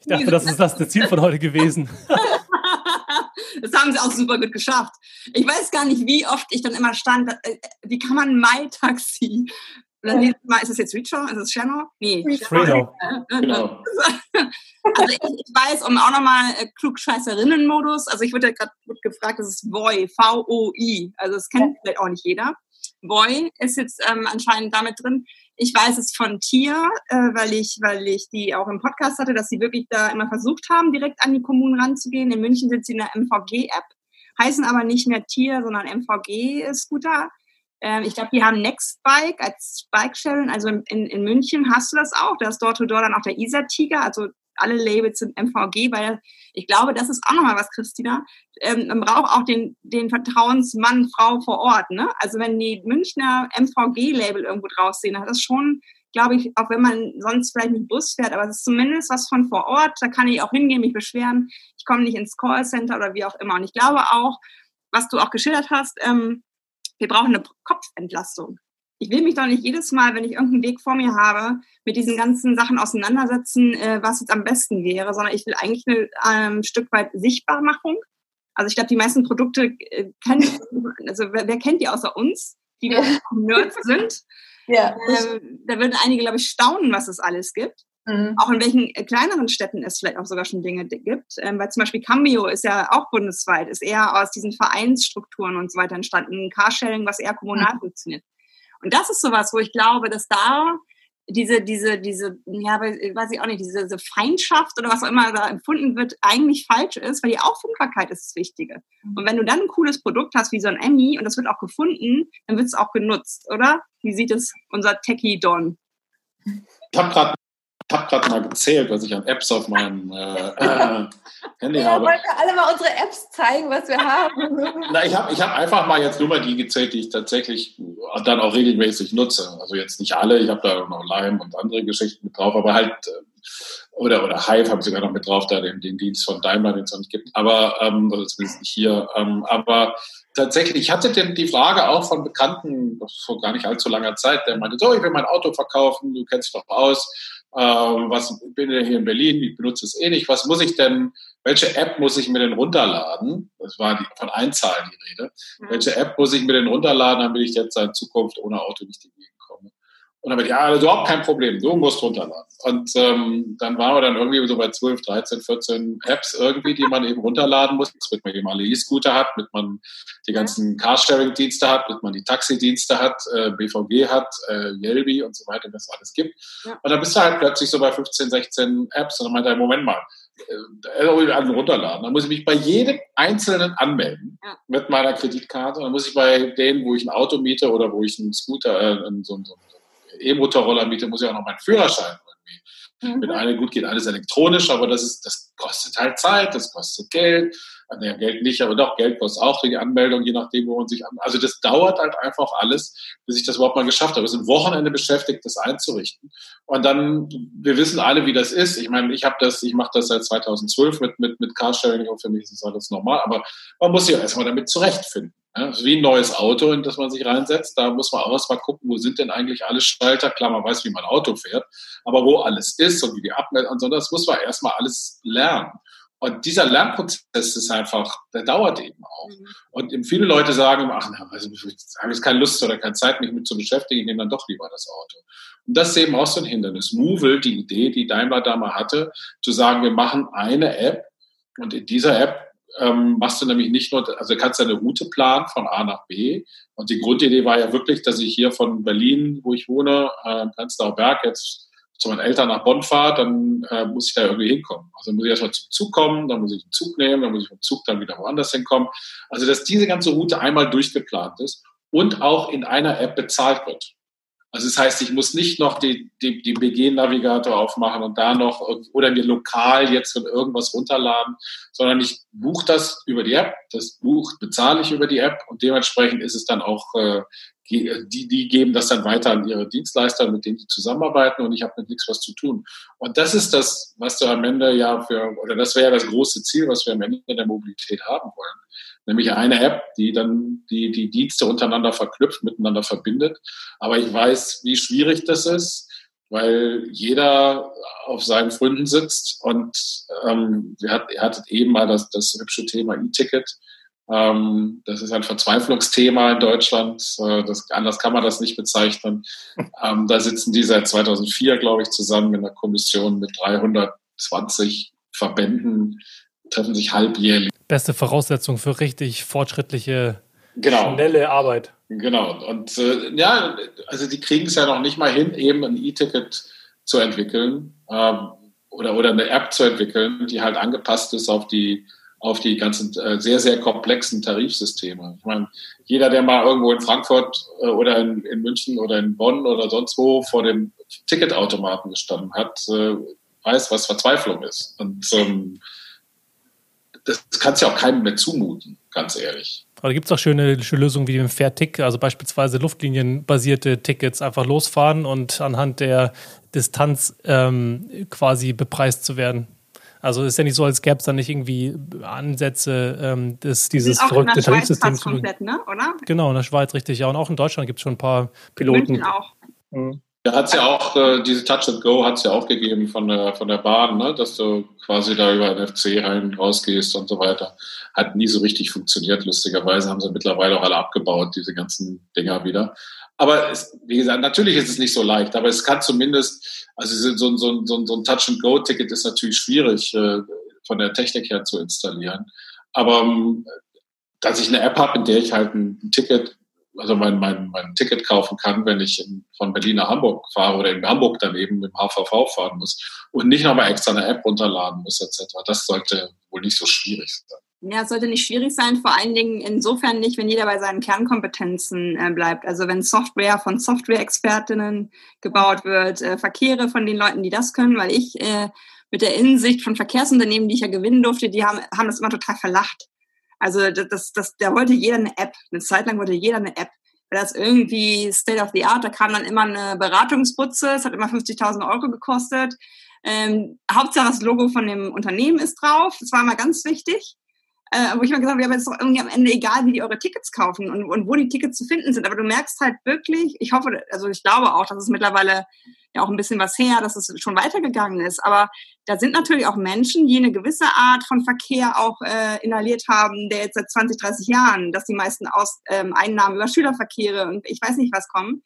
ich dachte, das ist das Ziel von heute gewesen. <laughs> <laughs> das haben sie auch super gut geschafft. Ich weiß gar nicht, wie oft ich dann immer stand, äh, wie kann man My Taxi oder ja. Mal, ist es jetzt Reacher? Ist es Channel? Nee. <laughs> Genau. Also ich, ich, weiß, um auch nochmal äh, Klugscheißerinnen-Modus, also ich wurde ja gerade gefragt, das ist VOI, V-O-I. Also das kennt ja. vielleicht auch nicht jeder. VOI ist jetzt ähm, anscheinend damit drin. Ich weiß es von Tier, äh, weil ich, weil ich die auch im Podcast hatte, dass sie wirklich da immer versucht haben, direkt an die Kommunen ranzugehen. In München sind sie in der MVG-App, heißen aber nicht mehr Tier, sondern MVG-Scooter. Ähm, ich glaube, die haben Nextbike als Bike-Sharing. Also in, in, München hast du das auch. Da ist Door-to-Door dann auch der Isar-Tiger. Also alle Labels sind MVG, weil ich glaube, das ist auch nochmal was, Christina. Ähm, man braucht auch den, den Vertrauensmann, Frau vor Ort. Ne? Also wenn die Münchner MVG-Label irgendwo draus sehen, das ist schon, glaube ich, auch wenn man sonst vielleicht nicht Bus fährt, aber es ist zumindest was von vor Ort. Da kann ich auch hingehen, mich beschweren. Ich komme nicht ins Callcenter oder wie auch immer. Und ich glaube auch, was du auch geschildert hast, ähm, wir brauchen eine Kopfentlastung. Ich will mich doch nicht jedes Mal, wenn ich irgendeinen Weg vor mir habe, mit diesen ganzen Sachen auseinandersetzen, äh, was jetzt am besten wäre, sondern ich will eigentlich ein ähm, Stück weit Sichtbarmachung. Also ich glaube, die meisten Produkte äh, kennen, <laughs> also wer, wer, kennt die außer uns, die wir Nerds sind? Ja. Äh, da würden einige, glaube ich, staunen, was es alles gibt. Mhm. Auch in welchen äh, kleineren Städten es vielleicht auch sogar schon Dinge gibt. Ähm, weil zum Beispiel Cambio ist ja auch bundesweit, ist eher aus diesen Vereinsstrukturen und so weiter entstanden. Carsharing, was eher kommunal mhm. funktioniert. Und das ist sowas, wo ich glaube, dass da diese, diese, diese, ja, weiß ich auch nicht, diese, diese Feindschaft oder was auch immer da empfunden wird, eigentlich falsch ist, weil die Auffindbarkeit ist das Wichtige. Mhm. Und wenn du dann ein cooles Produkt hast wie so ein Emmy und das wird auch gefunden, dann wird es auch genutzt, oder? Wie sieht es unser Techie Don? Ich habe gerade habe gerade mal gezählt, was ich an Apps auf meinem äh, äh, Handy ja, habe. Wollen wir alle mal unsere Apps zeigen, was wir haben? <laughs> Na, ich habe ich hab einfach mal jetzt nur mal die gezählt, die ich tatsächlich dann auch regelmäßig nutze. Also jetzt nicht alle, ich habe da noch Lime und andere Geschichten mit drauf, aber halt, äh, oder, oder Hive habe ich sogar noch mit drauf, da den, den Dienst von Daimler, den es noch nicht gibt. Aber, ähm, also zumindest nicht hier. Ähm, aber tatsächlich, ich hatte denn die Frage auch von Bekannten vor gar nicht allzu langer Zeit, der meinte, so, ich will mein Auto verkaufen, du kennst dich doch aus ähm, was bin ja hier in Berlin, ich benutze es eh nicht. Was muss ich denn, welche App muss ich mir denn runterladen? Das war die, von Einzahlen die Rede. Mhm. Welche App muss ich mir denn runterladen, damit ich jetzt in Zukunft ohne Auto nicht die Gegend? Und dann bin ich, ja, also überhaupt kein Problem, du musst runterladen. Und ähm, dann waren wir dann irgendwie so bei 12, 13, 14 Apps irgendwie, die man eben runterladen muss, damit man eben alle E-Scooter hat, damit man die ganzen Carsharing-Dienste hat, damit man die Taxidienste hat, äh, BVG hat, äh, Yelby und so weiter, das alles gibt. Ja. Und dann bist du halt plötzlich so bei 15, 16 Apps und dann meinte er, Moment mal, äh, runterladen. Dann muss ich mich bei jedem Einzelnen anmelden ja. mit meiner Kreditkarte. Dann muss ich bei denen, wo ich ein Auto miete oder wo ich einen Scooter, äh, so, so, so E-Motorroller miete, muss ich auch noch meinen Führerschein irgendwie. Mhm. Wenn eine gut geht, alles elektronisch, aber das ist, das kostet halt Zeit, das kostet Geld. Naja, Geld nicht, aber doch, Geld kostet auch für die Anmeldung, je nachdem, wo man sich an. Also das dauert halt einfach alles, bis ich das überhaupt mal geschafft habe. Wir sind Wochenende beschäftigt, das einzurichten. Und dann, wir wissen alle, wie das ist. Ich meine, ich habe das, ich mache das seit 2012 mit, mit, mit Carsharing und für mich ist das alles normal, aber man muss sich auch erstmal damit zurechtfinden. Ja, das ist wie ein neues Auto, in das man sich reinsetzt. Da muss man auch erstmal gucken, wo sind denn eigentlich alle Schalter. Klar, man weiß, wie man Auto fährt, aber wo alles ist und wie die Abmeldung und so, das muss man erstmal alles lernen. Und dieser Lernprozess ist einfach, der dauert eben auch. Mhm. Und viele Leute sagen, ach, na, also, ich habe jetzt keine Lust oder keine Zeit, mich mit zu beschäftigen, ich nehme dann doch lieber das Auto. Und das ist eben auch so ein Hindernis. Movil, die Idee, die Daimler da mal hatte, zu sagen, wir machen eine App und in dieser App ähm, machst du nämlich nicht nur, also du kannst eine Route planen von A nach B. Und die Grundidee war ja wirklich, dass ich hier von Berlin, wo ich wohne, äh, Prenzlauer Berg, jetzt zu meinen Eltern nach Bonn fahre, dann äh, muss ich da irgendwie hinkommen. Also muss ich erstmal zum Zug kommen, dann muss ich den Zug nehmen, dann muss ich vom Zug dann wieder woanders hinkommen. Also dass diese ganze Route einmal durchgeplant ist und auch in einer App bezahlt wird. Also das heißt, ich muss nicht noch die, die, die BG-Navigator aufmachen und da noch oder mir lokal jetzt irgendwas runterladen, sondern ich buche das über die App, das Buch bezahle ich über die App und dementsprechend ist es dann auch, äh, die, die geben das dann weiter an ihre Dienstleister, mit denen die zusammenarbeiten und ich habe mit nichts was zu tun. Und das ist das, was du am Ende ja für, oder das wäre das große Ziel, was wir am Ende der Mobilität haben wollen nämlich eine App, die dann die, die Dienste untereinander verknüpft, miteinander verbindet. Aber ich weiß, wie schwierig das ist, weil jeder auf seinen Fründen sitzt und ähm, ihr, hat, ihr hattet eben mal das, das hübsche Thema E-Ticket. Ähm, das ist ein Verzweiflungsthema in Deutschland. Das, anders kann man das nicht bezeichnen. Ähm, da sitzen die seit 2004, glaube ich, zusammen in der Kommission mit 320 Verbänden, treffen sich halbjährlich beste Voraussetzung für richtig fortschrittliche, genau. schnelle Arbeit. Genau. Und äh, ja, also die kriegen es ja noch nicht mal hin, eben ein E-Ticket zu entwickeln ähm, oder, oder eine App zu entwickeln, die halt angepasst ist auf die auf die ganzen äh, sehr, sehr komplexen Tarifsysteme. Ich meine, jeder, der mal irgendwo in Frankfurt äh, oder in, in, München oder in Bonn oder sonst wo vor dem Ticketautomaten gestanden hat, äh, weiß, was Verzweiflung ist. Und ähm, das kannst du ja auch keinem mehr zumuten, ganz ehrlich. Aber da gibt es auch schöne, schöne Lösungen wie den Fair-Tick, also beispielsweise luftlinienbasierte Tickets einfach losfahren und anhand der Distanz ähm, quasi bepreist zu werden. Also ist ja nicht so, als gäbe es da nicht irgendwie Ansätze, ähm, des, dieses verrückte Tarifsystem zu komplett, ne? oder? Genau, in der Schweiz, richtig. Ja, und auch in Deutschland gibt es schon ein paar Piloten. München auch. Mhm. Da hat es ja auch, äh, diese Touch and Go hat es ja auch gegeben von der, von der Bahn, ne? dass du quasi da über NFC rein, rausgehst und so weiter. Hat nie so richtig funktioniert, lustigerweise haben sie mittlerweile auch alle abgebaut, diese ganzen Dinger wieder. Aber es, wie gesagt, natürlich ist es nicht so leicht, aber es kann zumindest, also so, so, so, so ein Touch and Go-Ticket ist natürlich schwierig äh, von der Technik her zu installieren. Aber ähm, dass ich eine App habe, in der ich halt ein Ticket also mein, mein, mein Ticket kaufen kann, wenn ich in, von Berlin nach Hamburg fahre oder in Hamburg daneben mit dem HVV fahren muss und nicht nochmal extra eine App runterladen muss etc. Das sollte wohl nicht so schwierig sein. Ja, es sollte nicht schwierig sein, vor allen Dingen insofern nicht, wenn jeder bei seinen Kernkompetenzen äh, bleibt. Also wenn Software von Software-Expertinnen gebaut wird, äh, Verkehre von den Leuten, die das können, weil ich äh, mit der Innensicht von Verkehrsunternehmen, die ich ja gewinnen durfte, die haben, haben das immer total verlacht. Also das, das, das, da wollte jeder eine App. Eine Zeit lang wollte jeder eine App. Weil das irgendwie State of the Art, da kam dann immer eine Beratungsbutze, es hat immer 50.000 Euro gekostet. Ähm, Hauptsache das Logo von dem Unternehmen ist drauf. Das war immer ganz wichtig äh, wo ich mal gesagt habe, ja, aber es ist doch irgendwie am Ende egal, wie die eure Tickets kaufen und, und wo die Tickets zu finden sind. Aber du merkst halt wirklich, ich hoffe, also ich glaube auch, dass es mittlerweile ja auch ein bisschen was her, dass es schon weitergegangen ist. Aber da sind natürlich auch Menschen, die eine gewisse Art von Verkehr auch äh, inhaliert haben, der jetzt seit 20, 30 Jahren, dass die meisten Aus, ähm, Einnahmen über Schülerverkehre und ich weiß nicht was kommen.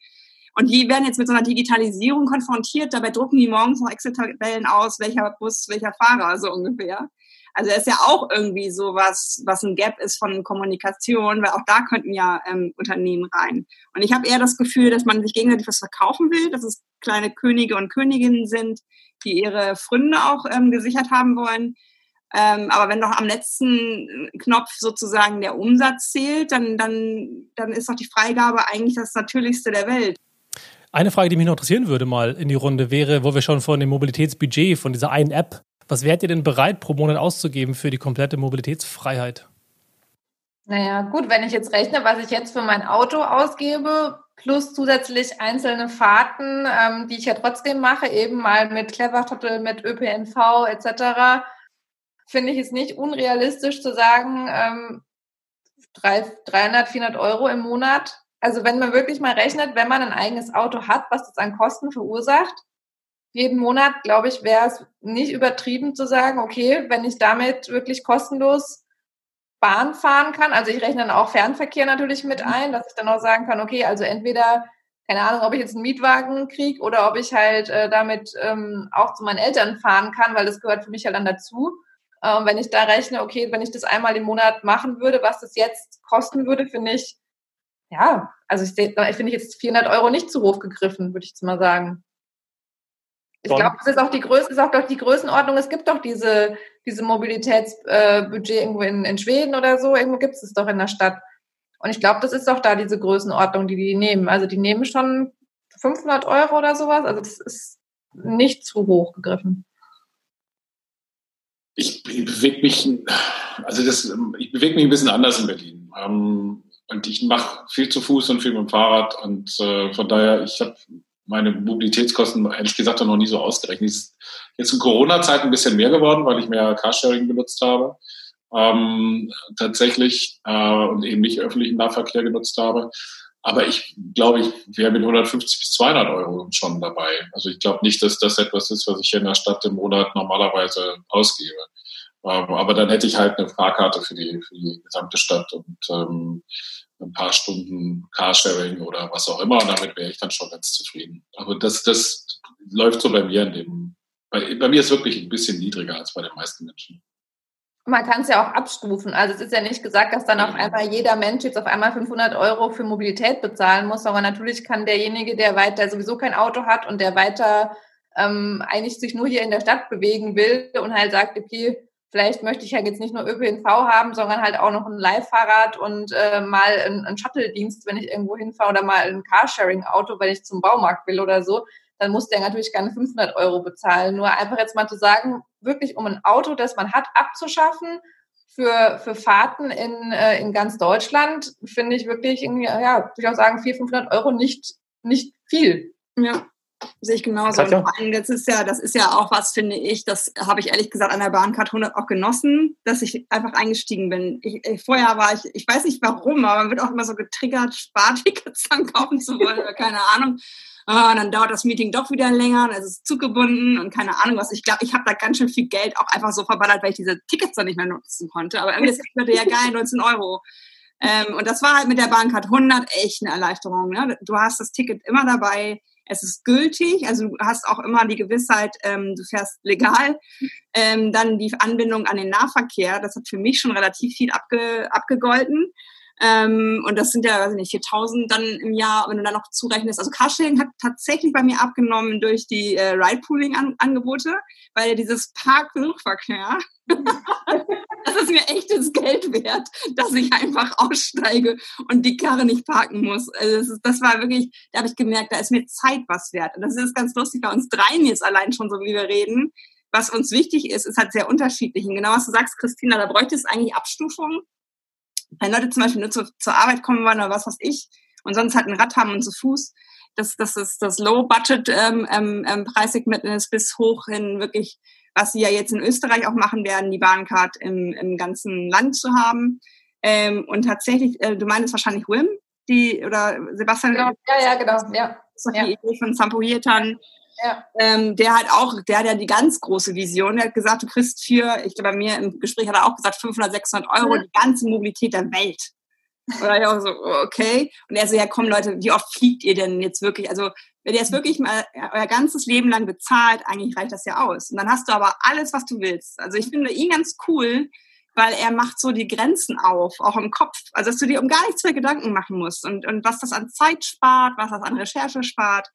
Und die werden jetzt mit so einer Digitalisierung konfrontiert. Dabei drucken die morgens noch Excel-Tabellen aus, welcher Bus, welcher Fahrer, so ungefähr. Also ist ja auch irgendwie so was, was ein Gap ist von Kommunikation, weil auch da könnten ja ähm, Unternehmen rein. Und ich habe eher das Gefühl, dass man sich gegenseitig was verkaufen will, dass es kleine Könige und Königinnen sind, die ihre Fründe auch ähm, gesichert haben wollen. Ähm, aber wenn doch am letzten Knopf sozusagen der Umsatz zählt, dann, dann, dann ist doch die Freigabe eigentlich das Natürlichste der Welt. Eine Frage, die mich noch interessieren würde, mal in die Runde wäre, wo wir schon von dem Mobilitätsbudget, von dieser einen App was wärt ihr denn bereit, pro Monat auszugeben für die komplette Mobilitätsfreiheit? Naja, gut, wenn ich jetzt rechne, was ich jetzt für mein Auto ausgebe, plus zusätzlich einzelne Fahrten, ähm, die ich ja trotzdem mache, eben mal mit Clever mit ÖPNV etc., finde ich es nicht unrealistisch zu sagen, ähm, 300, 400 Euro im Monat. Also wenn man wirklich mal rechnet, wenn man ein eigenes Auto hat, was das an Kosten verursacht, jeden Monat, glaube ich, wäre es nicht übertrieben zu sagen, okay, wenn ich damit wirklich kostenlos Bahn fahren kann, also ich rechne dann auch Fernverkehr natürlich mit mhm. ein, dass ich dann auch sagen kann, okay, also entweder, keine Ahnung, ob ich jetzt einen Mietwagen kriege oder ob ich halt äh, damit ähm, auch zu meinen Eltern fahren kann, weil das gehört für mich ja dann dazu. Ähm, wenn ich da rechne, okay, wenn ich das einmal im Monat machen würde, was das jetzt kosten würde, finde ich, ja, also ich, ich finde ich jetzt 400 Euro nicht zu hoch gegriffen, würde ich jetzt mal sagen. Ich glaube, es ist auch die Größe, ist auch doch die Größenordnung. Es gibt doch diese, diese Mobilitätsbudget äh, irgendwo in, in Schweden oder so. Irgendwo gibt es es doch in der Stadt. Und ich glaube, das ist doch da diese Größenordnung, die die nehmen. Also die nehmen schon 500 Euro oder sowas. Also das ist nicht zu hoch gegriffen. Ich, bewege mich, also das, ich bewege mich ein bisschen anders in Berlin. Ähm, und ich mache viel zu Fuß und viel mit dem Fahrrad. Und äh, von daher, ich habe meine Mobilitätskosten ehrlich gesagt noch nie so ausgerechnet. Ist jetzt in Corona-Zeit ein bisschen mehr geworden, weil ich mehr Carsharing benutzt habe. Ähm, tatsächlich äh, und eben nicht öffentlichen Nahverkehr genutzt habe. Aber ich glaube, ich wäre mit 150 bis 200 Euro schon dabei. Also ich glaube nicht, dass das etwas ist, was ich hier in der Stadt im Monat normalerweise ausgebe. Ähm, aber dann hätte ich halt eine Fahrkarte für die, für die gesamte Stadt und ähm, ein paar Stunden Carsharing oder was auch immer. Und damit wäre ich dann schon ganz zufrieden. Aber das, das läuft so bei mir in dem, bei, bei mir ist wirklich ein bisschen niedriger als bei den meisten Menschen. Man kann es ja auch abstufen. Also es ist ja nicht gesagt, dass dann auf einmal jeder Mensch jetzt auf einmal 500 Euro für Mobilität bezahlen muss, sondern natürlich kann derjenige, der weiter sowieso kein Auto hat und der weiter ähm, eigentlich sich nur hier in der Stadt bewegen will und halt sagt, okay, vielleicht möchte ich halt jetzt nicht nur ÖPNV haben, sondern halt auch noch ein Leihfahrrad und äh, mal einen Shuttle-Dienst, wenn ich irgendwo hinfahre oder mal ein Carsharing-Auto, wenn ich zum Baumarkt will oder so, dann muss der natürlich keine 500 Euro bezahlen. Nur einfach jetzt mal zu sagen, wirklich um ein Auto, das man hat, abzuschaffen für, für Fahrten in, äh, in ganz Deutschland, finde ich wirklich irgendwie, ja, würde ich auch sagen, 400, 500 Euro nicht, nicht viel. Ja. Sehe ich genauso. Katja? Und das ist ja, das ist ja auch was, finde ich, das habe ich ehrlich gesagt an der Bahncard 100 auch genossen, dass ich einfach eingestiegen bin. Ich, ich, vorher war ich, ich weiß nicht warum, aber man wird auch immer so getriggert, Spartickets <laughs> dann kaufen zu wollen oder keine Ahnung. Ah, dann dauert das Meeting doch wieder länger, ist es zugebunden und keine Ahnung was. Ich glaube, ich habe da ganz schön viel Geld auch einfach so verballert, weil ich diese Tickets dann nicht mehr nutzen konnte. Aber irgendwie ist das ja geil, 19 Euro. Ähm, und das war halt mit der Bahncard 100 echt eine Erleichterung. Ne? Du hast das Ticket immer dabei es ist gültig, also du hast auch immer die Gewissheit, ähm, du fährst legal. Ähm, dann die Anbindung an den Nahverkehr, das hat für mich schon relativ viel abge, abgegolten. Ähm, und das sind ja, weiß ich nicht, 4000 dann im Jahr, wenn du dann noch zurechnest. Also Carsharing hat tatsächlich bei mir abgenommen durch die äh, Ride-Pooling-Angebote, weil dieses Park-Suchverkehr, <laughs> das ist mir echtes Geld wert, dass ich einfach aussteige und die Karre nicht parken muss. Also das, ist, das war wirklich, da habe ich gemerkt, da ist mir Zeit was wert. Und das ist ganz lustig bei uns dreien jetzt allein schon so, wie wir reden. Was uns wichtig ist, ist halt sehr unterschiedlich. Und genau was du sagst, Christina, da bräuchte es eigentlich Abstufungen wenn Leute zum Beispiel nur zu, zur Arbeit kommen wollen oder was weiß ich und sonst halt ein Rad haben und zu Fuß, das, das ist das Low-Budget-Preissegment ähm, ähm, ist bis hoch hin wirklich, was sie ja jetzt in Österreich auch machen werden, die Bahncard im, im ganzen Land zu haben. Ähm, und tatsächlich, äh, du meinst wahrscheinlich Wim, die oder Sebastian. Genau. Ja, ja, genau. Ja. Das ist doch die Idee von Sampo Hirtan. Ja. Ähm, der hat auch, der hat ja die ganz große Vision. Der hat gesagt, du kriegst für, ich glaube, bei mir im Gespräch hat er auch gesagt, 500, 600 Euro mhm. die ganze Mobilität der Welt. Oder ich auch so, okay. Und er so, ja komm Leute, wie oft fliegt ihr denn jetzt wirklich? Also, wenn ihr es wirklich mal euer ganzes Leben lang bezahlt, eigentlich reicht das ja aus. Und dann hast du aber alles, was du willst. Also, ich finde ihn ganz cool, weil er macht so die Grenzen auf, auch im Kopf. Also, dass du dir um gar nichts mehr Gedanken machen musst. Und, und was das an Zeit spart, was das an Recherche spart.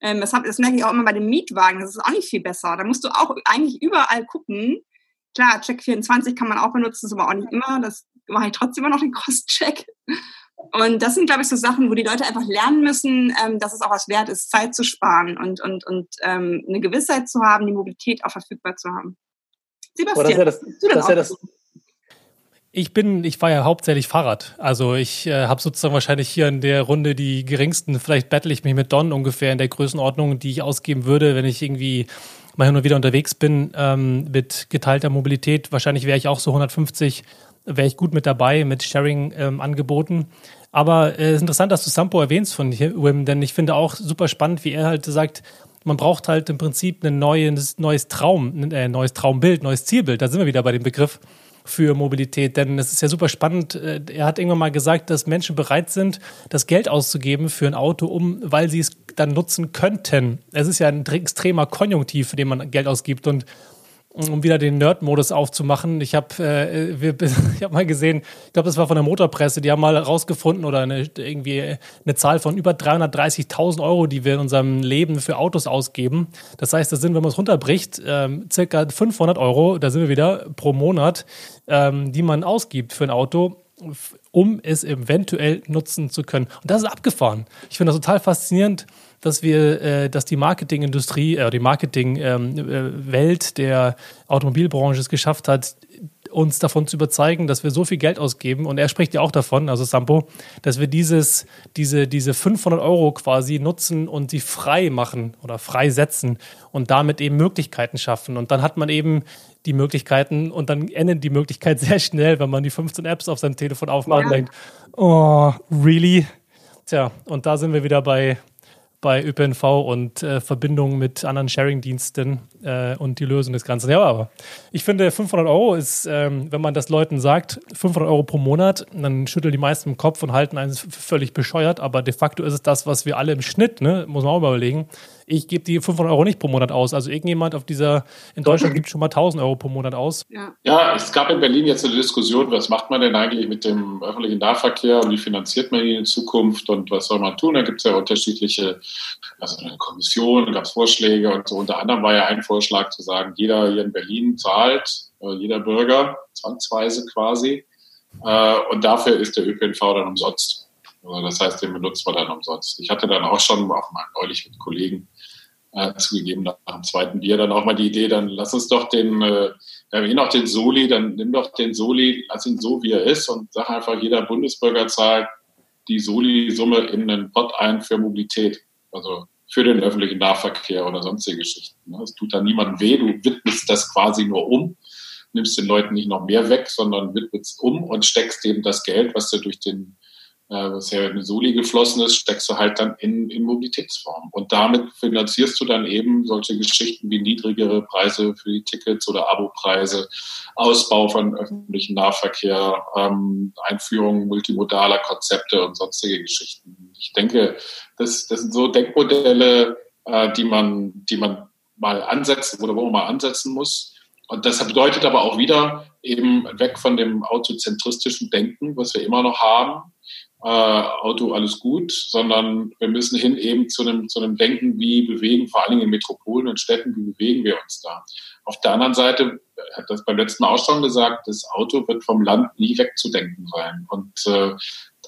Ähm, das, hab, das merke ich auch immer bei den Mietwagen. Das ist auch nicht viel besser. Da musst du auch eigentlich überall gucken. Klar, Check 24 kann man auch benutzen, ist aber auch nicht immer. Das mache ich trotzdem immer noch den <laughs> Cross-Check. Und das sind, glaube ich, so Sachen, wo die Leute einfach lernen müssen, ähm, dass es auch was wert ist, Zeit zu sparen und, und, und ähm, eine Gewissheit zu haben, die Mobilität auch verfügbar zu haben. Sebastian, das ist ja das, das, ist ja das, ich bin, ich fahre ja hauptsächlich Fahrrad. Also ich äh, habe sozusagen wahrscheinlich hier in der Runde die geringsten, vielleicht battle ich mich mit Don ungefähr in der Größenordnung, die ich ausgeben würde, wenn ich irgendwie mal hin und wieder unterwegs bin ähm, mit geteilter Mobilität. Wahrscheinlich wäre ich auch so 150, wäre ich gut mit dabei mit Sharing-Angeboten. Ähm, Aber es äh, ist interessant, dass du Sampo erwähnst von Wim, denn ich finde auch super spannend, wie er halt sagt, man braucht halt im Prinzip ein neues, neues Traum, ein äh, neues Traumbild, neues Zielbild. Da sind wir wieder bei dem Begriff für Mobilität. Denn es ist ja super spannend. Äh, er hat irgendwann mal gesagt, dass Menschen bereit sind, das Geld auszugeben für ein Auto, um, weil sie es dann nutzen könnten. Es ist ja ein extremer Konjunktiv, für den man Geld ausgibt. Und um wieder den Nerd-Modus aufzumachen. Ich habe äh, <laughs> hab mal gesehen, ich glaube, das war von der Motorpresse, die haben mal rausgefunden oder eine, irgendwie eine Zahl von über 330.000 Euro, die wir in unserem Leben für Autos ausgeben. Das heißt, das sind, wenn man es runterbricht, ähm, circa 500 Euro, da sind wir wieder, pro Monat, ähm, die man ausgibt für ein Auto um es eventuell nutzen zu können. Und das ist abgefahren. Ich finde das total faszinierend, dass wir, äh, dass die Marketingindustrie, äh, die Marketingwelt ähm, äh, der Automobilbranche es geschafft hat, uns davon zu überzeugen, dass wir so viel Geld ausgeben. Und er spricht ja auch davon, also Sampo, dass wir dieses, diese, diese 500 Euro quasi nutzen und sie frei machen oder freisetzen und damit eben Möglichkeiten schaffen. Und dann hat man eben die Möglichkeiten und dann endet die Möglichkeit <laughs> sehr schnell, wenn man die 15 Apps auf seinem Telefon aufmacht ja. und denkt, oh, really? Tja, und da sind wir wieder bei bei ÖPNV und äh, Verbindungen mit anderen Sharing-Diensten äh, und die Lösung des Ganzen. Ja, aber ich finde, 500 Euro ist, ähm, wenn man das Leuten sagt, 500 Euro pro Monat, dann schütteln die meisten im Kopf und halten einen völlig bescheuert, aber de facto ist es das, was wir alle im Schnitt, ne, muss man auch mal überlegen, ich gebe die 500 Euro nicht pro Monat aus. Also irgendjemand auf dieser, in Deutschland gibt schon mal 1000 Euro pro Monat aus. Ja. ja, es gab in Berlin jetzt eine Diskussion, was macht man denn eigentlich mit dem öffentlichen Nahverkehr und wie finanziert man ihn in Zukunft und was soll man tun? Da gibt es ja unterschiedliche, also eine Kommission, gab es Vorschläge und so. Unter anderem war ja ein Vorschlag zu sagen, jeder hier in Berlin zahlt, äh, jeder Bürger, zwangsweise quasi. Äh, und dafür ist der ÖPNV dann umsonst. Also das heißt, den benutzt man dann umsonst. Ich hatte dann auch schon auch mal neulich mit Kollegen äh, zugegeben nach dem zweiten Bier dann auch mal die Idee, dann lass uns doch den, äh, wir haben eh noch den Soli, dann nimm doch den Soli, lass ihn so, wie er ist und sag einfach, jeder Bundesbürger zahlt die Soli-Summe in einen Pot ein für Mobilität, also für den öffentlichen Nahverkehr oder sonstige Geschichten. Ne? Es tut dann niemandem weh, du widmest das quasi nur um, nimmst den Leuten nicht noch mehr weg, sondern widmest um und steckst eben das Geld, was du durch den äh, was ja in Soli geflossen ist, steckst du halt dann in, in Mobilitätsform. Und damit finanzierst du dann eben solche Geschichten wie niedrigere Preise für die Tickets oder Abopreise, Ausbau von öffentlichem Nahverkehr, ähm, Einführung multimodaler Konzepte und sonstige Geschichten. Ich denke, das, das sind so Denkmodelle, äh, die man, die man mal ansetzen oder wo man mal ansetzen muss. Und das bedeutet aber auch wieder eben weg von dem autozentristischen Denken, was wir immer noch haben, äh, Auto alles gut, sondern wir müssen hin eben zu einem, zu einem Denken, wie bewegen, vor allen Dingen in Metropolen und Städten, wie bewegen wir uns da. Auf der anderen Seite, hat das beim letzten Mal auch schon gesagt, das Auto wird vom Land nie wegzudenken sein. Und äh,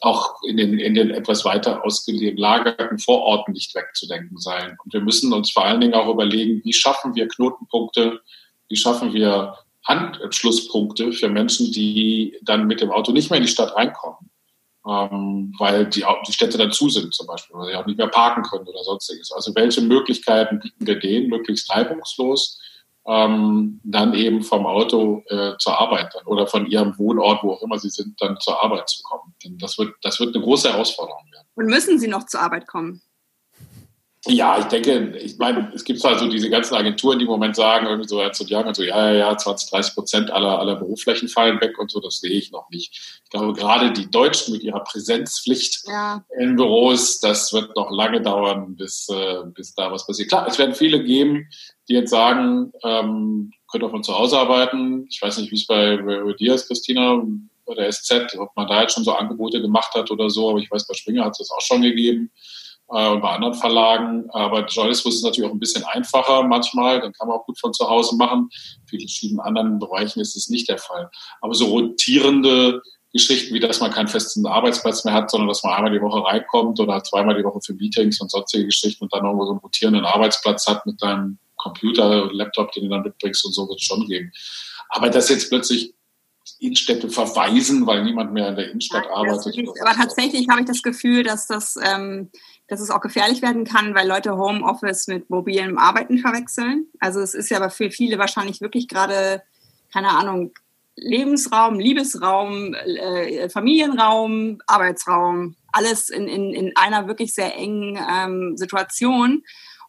auch in den, in den etwas weiter ausgelagerten Vororten nicht wegzudenken sein. Und wir müssen uns vor allen Dingen auch überlegen, wie schaffen wir Knotenpunkte, wie schaffen wir Anschlusspunkte für Menschen, die dann mit dem Auto nicht mehr in die Stadt reinkommen, ähm, weil die, die Städte dann zu sind zum Beispiel, oder sie auch nicht mehr parken können oder sonstiges. Also welche Möglichkeiten bieten wir denen, möglichst reibungslos ähm, dann eben vom Auto äh, zur Arbeit dann, oder von ihrem Wohnort, wo auch immer sie sind, dann zur Arbeit zu kommen. Denn das wird, das wird eine große Herausforderung werden. Und müssen sie noch zur Arbeit kommen? Ja, ich denke, ich meine, es gibt zwar so diese ganzen Agenturen, die im Moment sagen, irgendwie so Ernst und Young und so, ja, ja, ja, 20, 30 Prozent aller, aller Berufsflächen fallen weg und so, das sehe ich noch nicht. Ich glaube, gerade die Deutschen mit ihrer Präsenzpflicht ja. in Büros, das wird noch lange dauern, bis, äh, bis da was passiert. Klar, es werden viele geben, die jetzt sagen, ähm, könnt auch von zu Hause arbeiten. Ich weiß nicht, wie es bei, bei dir ist, Christina, bei der SZ, ob man da jetzt schon so Angebote gemacht hat oder so, aber ich weiß, bei Springer hat es das auch schon gegeben äh, und bei anderen Verlagen. Aber Journalismus ist natürlich auch ein bisschen einfacher manchmal, dann kann man auch gut von zu Hause machen. In verschiedenen anderen Bereichen ist es nicht der Fall. Aber so rotierende Geschichten, wie dass man keinen festen Arbeitsplatz mehr hat, sondern dass man einmal die Woche reinkommt oder zweimal die Woche für Meetings und sonstige Geschichten und dann irgendwo so einen rotierenden Arbeitsplatz hat mit deinem Computer, Laptop, den du dann mitbringst und so wird es schon geben. Aber dass jetzt plötzlich Innenstädte verweisen, weil niemand mehr in der Innenstadt ja, arbeitet. Ist, aber tatsächlich habe ich das Gefühl, dass das, ähm, dass es auch gefährlich werden kann, weil Leute Homeoffice mit mobilem Arbeiten verwechseln. Also es ist ja aber für viele wahrscheinlich wirklich gerade, keine Ahnung, Lebensraum, Liebesraum, äh, Familienraum, Arbeitsraum, alles in, in, in einer wirklich sehr engen ähm, Situation.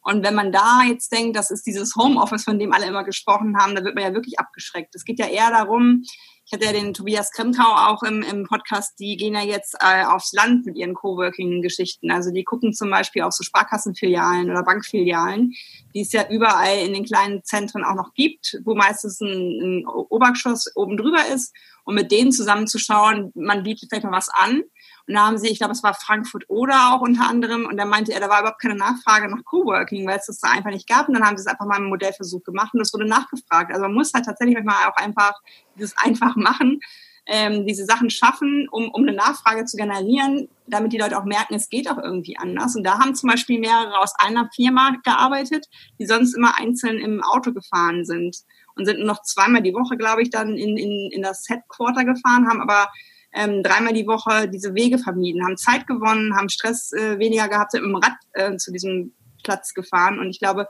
Und wenn man da jetzt denkt, das ist dieses Homeoffice, von dem alle immer gesprochen haben, da wird man ja wirklich abgeschreckt. Es geht ja eher darum, ich hatte ja den Tobias Kremkau auch im, im Podcast, die gehen ja jetzt äh, aufs Land mit ihren Coworking-Geschichten. Also die gucken zum Beispiel auf so Sparkassenfilialen oder Bankfilialen, die es ja überall in den kleinen Zentren auch noch gibt, wo meistens ein, ein Obergeschoss oben drüber ist. Und mit denen zusammenzuschauen, man bietet vielleicht mal was an und da haben sie, ich glaube, es war Frankfurt oder auch unter anderem, und da meinte er, da war überhaupt keine Nachfrage nach Coworking, weil es das da einfach nicht gab. Und dann haben sie es einfach mal im Modellversuch gemacht und es wurde nachgefragt. Also man muss halt tatsächlich manchmal auch einfach dieses einfach machen, ähm, diese Sachen schaffen, um, um eine Nachfrage zu generieren, damit die Leute auch merken, es geht auch irgendwie anders. Und da haben zum Beispiel mehrere aus einer Firma gearbeitet, die sonst immer einzeln im Auto gefahren sind und sind nur noch zweimal die Woche, glaube ich, dann in, in, in das Headquarter gefahren, haben aber ähm, dreimal die Woche diese Wege vermieden, haben Zeit gewonnen, haben Stress äh, weniger gehabt, sind mit dem Rad äh, zu diesem Platz gefahren. Und ich glaube,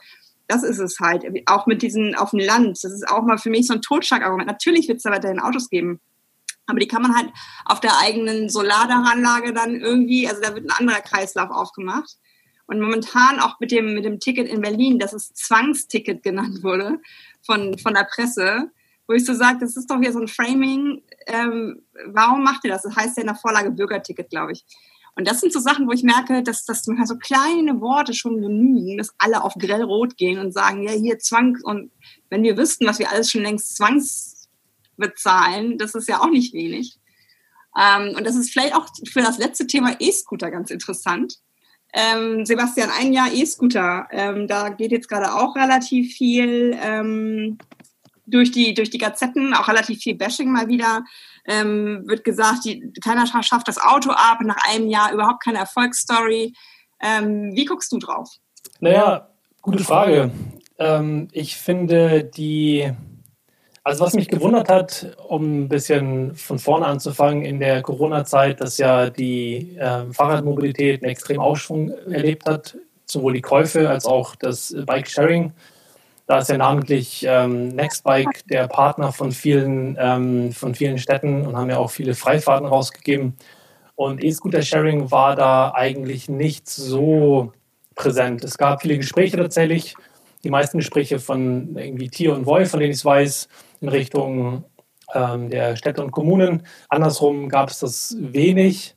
das ist es halt. Auch mit diesen auf dem Land. Das ist auch mal für mich so ein Totschlagargument. Natürlich wird es da weiterhin Autos geben. Aber die kann man halt auf der eigenen Solaranlage dann irgendwie, also da wird ein anderer Kreislauf aufgemacht. Und momentan auch mit dem, mit dem Ticket in Berlin, das es Zwangsticket genannt wurde von, von der Presse, wo ich so sage, das ist doch hier so ein Framing. Ähm, warum macht ihr das? Das heißt ja in der Vorlage Bürgerticket, glaube ich. Und das sind so Sachen, wo ich merke, dass, dass manchmal so kleine Worte schon genügen, dass alle auf grellrot gehen und sagen, ja, hier Zwang. Und wenn wir wüssten, was wir alles schon längst zwangsbezahlen, das ist ja auch nicht wenig. Ähm, und das ist vielleicht auch für das letzte Thema E-Scooter ganz interessant. Ähm, Sebastian, ein Jahr E-Scooter. Ähm, da geht jetzt gerade auch relativ viel ähm, durch die, durch die Gazetten, auch relativ viel Bashing mal wieder, ähm, wird gesagt, die, keiner schafft das Auto ab, nach einem Jahr überhaupt keine Erfolgsstory. Ähm, wie guckst du drauf? Naja, gute Frage. Ähm, ich finde die, also was mich gewundert hat, um ein bisschen von vorne anzufangen, in der Corona-Zeit, dass ja die äh, Fahrradmobilität einen extremen Aufschwung erlebt hat, sowohl die Käufe als auch das Bike-Sharing. Da ist ja namentlich ähm, Nextbike der Partner von vielen, ähm, von vielen Städten und haben ja auch viele Freifahrten rausgegeben. Und E-Scooter-Sharing war da eigentlich nicht so präsent. Es gab viele Gespräche tatsächlich, die meisten Gespräche von irgendwie Tier und Wolf, von denen ich es weiß, in Richtung ähm, der Städte und Kommunen. Andersrum gab es das wenig.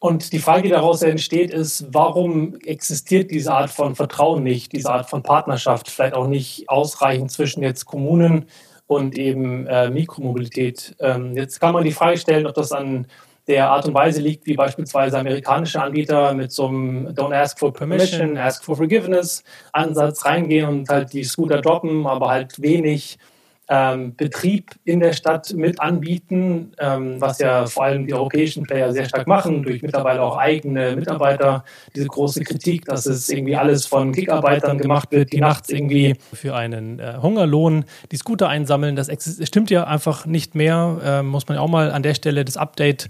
Und die Frage, die daraus entsteht, ist, warum existiert diese Art von Vertrauen nicht, diese Art von Partnerschaft, vielleicht auch nicht ausreichend zwischen jetzt Kommunen und eben äh, Mikromobilität. Ähm, jetzt kann man die Frage stellen, ob das an der Art und Weise liegt, wie beispielsweise amerikanische Anbieter mit so einem Don't ask for permission, ask for forgiveness Ansatz reingehen und halt die Scooter droppen, aber halt wenig ähm, Betrieb in der Stadt mit anbieten, ähm, was ja vor allem die europäischen Player sehr stark machen, durch mittlerweile auch eigene Mitarbeiter. Diese große Kritik, dass es irgendwie alles von Kickarbeitern gemacht wird, die nachts irgendwie für einen äh, Hungerlohn die Scooter einsammeln. Das stimmt ja einfach nicht mehr. Äh, muss man auch mal an der Stelle das Update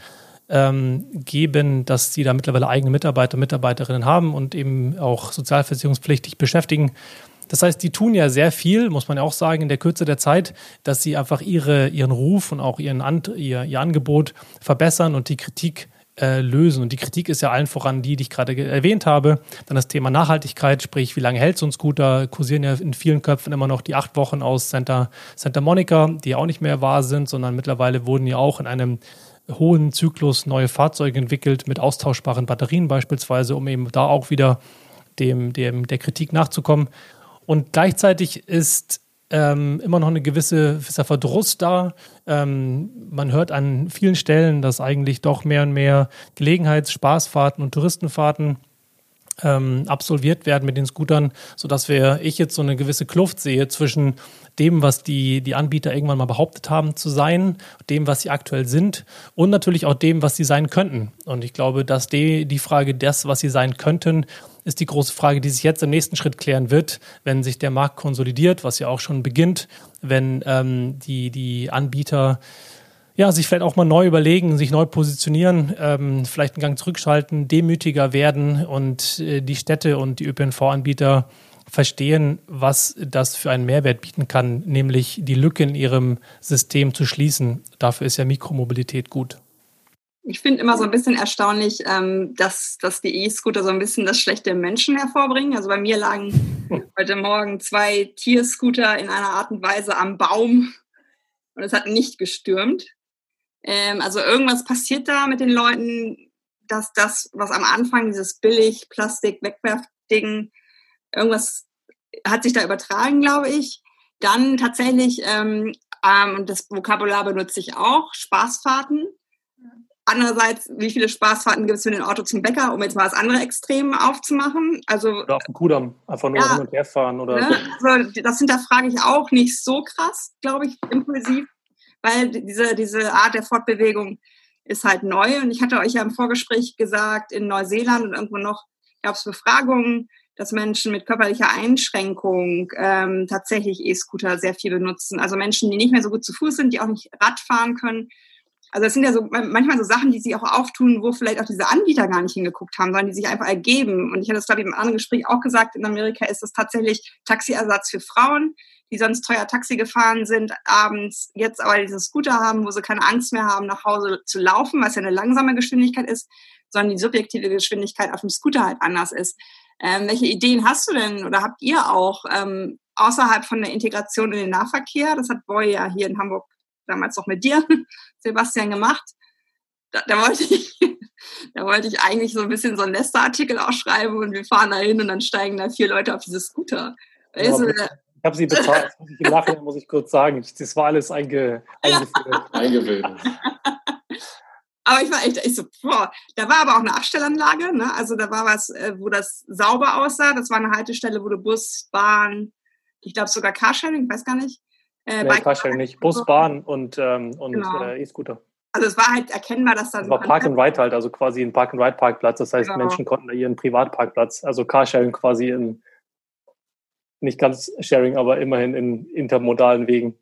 ähm, geben, dass sie da mittlerweile eigene Mitarbeiter, Mitarbeiterinnen haben und eben auch sozialversicherungspflichtig beschäftigen. Das heißt, die tun ja sehr viel, muss man ja auch sagen, in der Kürze der Zeit, dass sie einfach ihre, ihren Ruf und auch ihren ihr, ihr Angebot verbessern und die Kritik äh, lösen. Und die Kritik ist ja allen voran die, die ich gerade erwähnt habe. Dann das Thema Nachhaltigkeit, sprich, wie lange hält so ein Scooter? Kursieren ja in vielen Köpfen immer noch die acht Wochen aus Santa, Santa Monica, die auch nicht mehr wahr sind, sondern mittlerweile wurden ja auch in einem hohen Zyklus neue Fahrzeuge entwickelt mit austauschbaren Batterien beispielsweise, um eben da auch wieder dem, dem der Kritik nachzukommen. Und gleichzeitig ist ähm, immer noch eine gewisse gewisser Verdruss da. Ähm, man hört an vielen Stellen, dass eigentlich doch mehr und mehr Gelegenheits-, Spaßfahrten und Touristenfahrten ähm, absolviert werden mit den Scootern, sodass wir, ich jetzt so eine gewisse Kluft sehe zwischen dem, was die, die Anbieter irgendwann mal behauptet haben zu sein, dem, was sie aktuell sind und natürlich auch dem, was sie sein könnten. Und ich glaube, dass die, die Frage des, was sie sein könnten, ist die große Frage, die sich jetzt im nächsten Schritt klären wird, wenn sich der Markt konsolidiert, was ja auch schon beginnt, wenn ähm, die, die Anbieter ja, sich vielleicht auch mal neu überlegen, sich neu positionieren, ähm, vielleicht einen Gang zurückschalten, demütiger werden und äh, die Städte und die ÖPNV-Anbieter verstehen, was das für einen Mehrwert bieten kann, nämlich die Lücke in ihrem System zu schließen. Dafür ist ja Mikromobilität gut. Ich finde immer so ein bisschen erstaunlich, ähm, dass, dass die E-Scooter so ein bisschen das schlechte Menschen hervorbringen. Also bei mir lagen <laughs> heute Morgen zwei Tierscooter in einer Art und Weise am Baum und es hat nicht gestürmt. Ähm, also irgendwas passiert da mit den Leuten, dass das, was am Anfang dieses billig Plastik-Wegwerfding, irgendwas hat sich da übertragen, glaube ich. Dann tatsächlich, ähm, ähm, das Vokabular benutze ich auch, Spaßfahrten. Andererseits, wie viele Spaßfahrten gibt es für den Auto zum Bäcker, um jetzt mal das andere Extrem aufzumachen? Also, oder auf dem Kudamm, einfach nur ja, hin und her fahren oder ne? so. Also, das hinterfrage ich auch nicht so krass, glaube ich, impulsiv weil diese, diese Art der Fortbewegung ist halt neu. Und ich hatte euch ja im Vorgespräch gesagt, in Neuseeland und irgendwo noch gab es Befragungen, dass Menschen mit körperlicher Einschränkung ähm, tatsächlich E-Scooter sehr viel benutzen. Also Menschen, die nicht mehr so gut zu Fuß sind, die auch nicht Rad fahren können. Also es sind ja so manchmal so Sachen, die sie auch auftun, wo vielleicht auch diese Anbieter gar nicht hingeguckt haben, sondern die sich einfach ergeben. Und ich hatte das, glaube ich, im anderen Gespräch auch gesagt, in Amerika ist das tatsächlich Taxiersatz für Frauen die sonst teuer Taxi gefahren sind, abends jetzt aber diese Scooter haben, wo sie keine Angst mehr haben, nach Hause zu laufen, was ja eine langsame Geschwindigkeit ist, sondern die subjektive Geschwindigkeit auf dem Scooter halt anders ist. Ähm, welche Ideen hast du denn oder habt ihr auch ähm, außerhalb von der Integration in den Nahverkehr? Das hat Boy ja hier in Hamburg damals noch mit dir, <laughs> Sebastian, gemacht. Da, da, wollte ich, <laughs> da wollte ich eigentlich so ein bisschen so einen Lester-Artikel ausschreiben und wir fahren da hin und dann steigen da vier Leute auf diese Scooter. Ja, weißt du, ich habe sie bezahlt, muss ich im Nachhinein muss ich kurz sagen. Das war alles einge, eingeführt. <laughs> Eingebildet. Aber ich war echt, ich so, boah, da war aber auch eine Abstellanlage, ne? Also da war was, äh, wo das sauber aussah. Das war eine Haltestelle, wo du Bus, Bahn, ich glaube sogar Carsharing, ich weiß gar nicht. Äh, nee, Carsharing nicht. Bus, Bahn und, ähm, und genau. äh, E-Scooter. Also es war halt erkennbar, dass da so. war Park and Ride halt, also quasi ein Park and Ride Parkplatz. Das heißt, genau. Menschen konnten da ihren Privatparkplatz, also Carsharing quasi in nicht ganz Sharing, aber immerhin in intermodalen Wegen.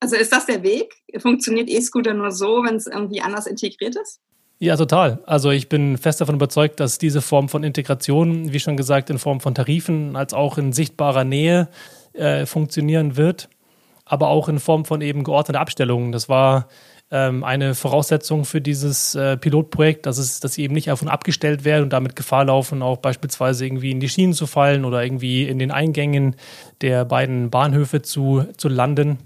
Also ist das der Weg? Funktioniert E-Scooter nur so, wenn es irgendwie anders integriert ist? Ja, total. Also ich bin fest davon überzeugt, dass diese Form von Integration, wie schon gesagt, in Form von Tarifen als auch in sichtbarer Nähe äh, funktionieren wird, aber auch in Form von eben geordneter Abstellungen. Das war ähm, eine Voraussetzung für dieses äh, Pilotprojekt, dass, es, dass sie eben nicht davon abgestellt werden und damit Gefahr laufen, auch beispielsweise irgendwie in die Schienen zu fallen oder irgendwie in den Eingängen der beiden Bahnhöfe zu, zu landen.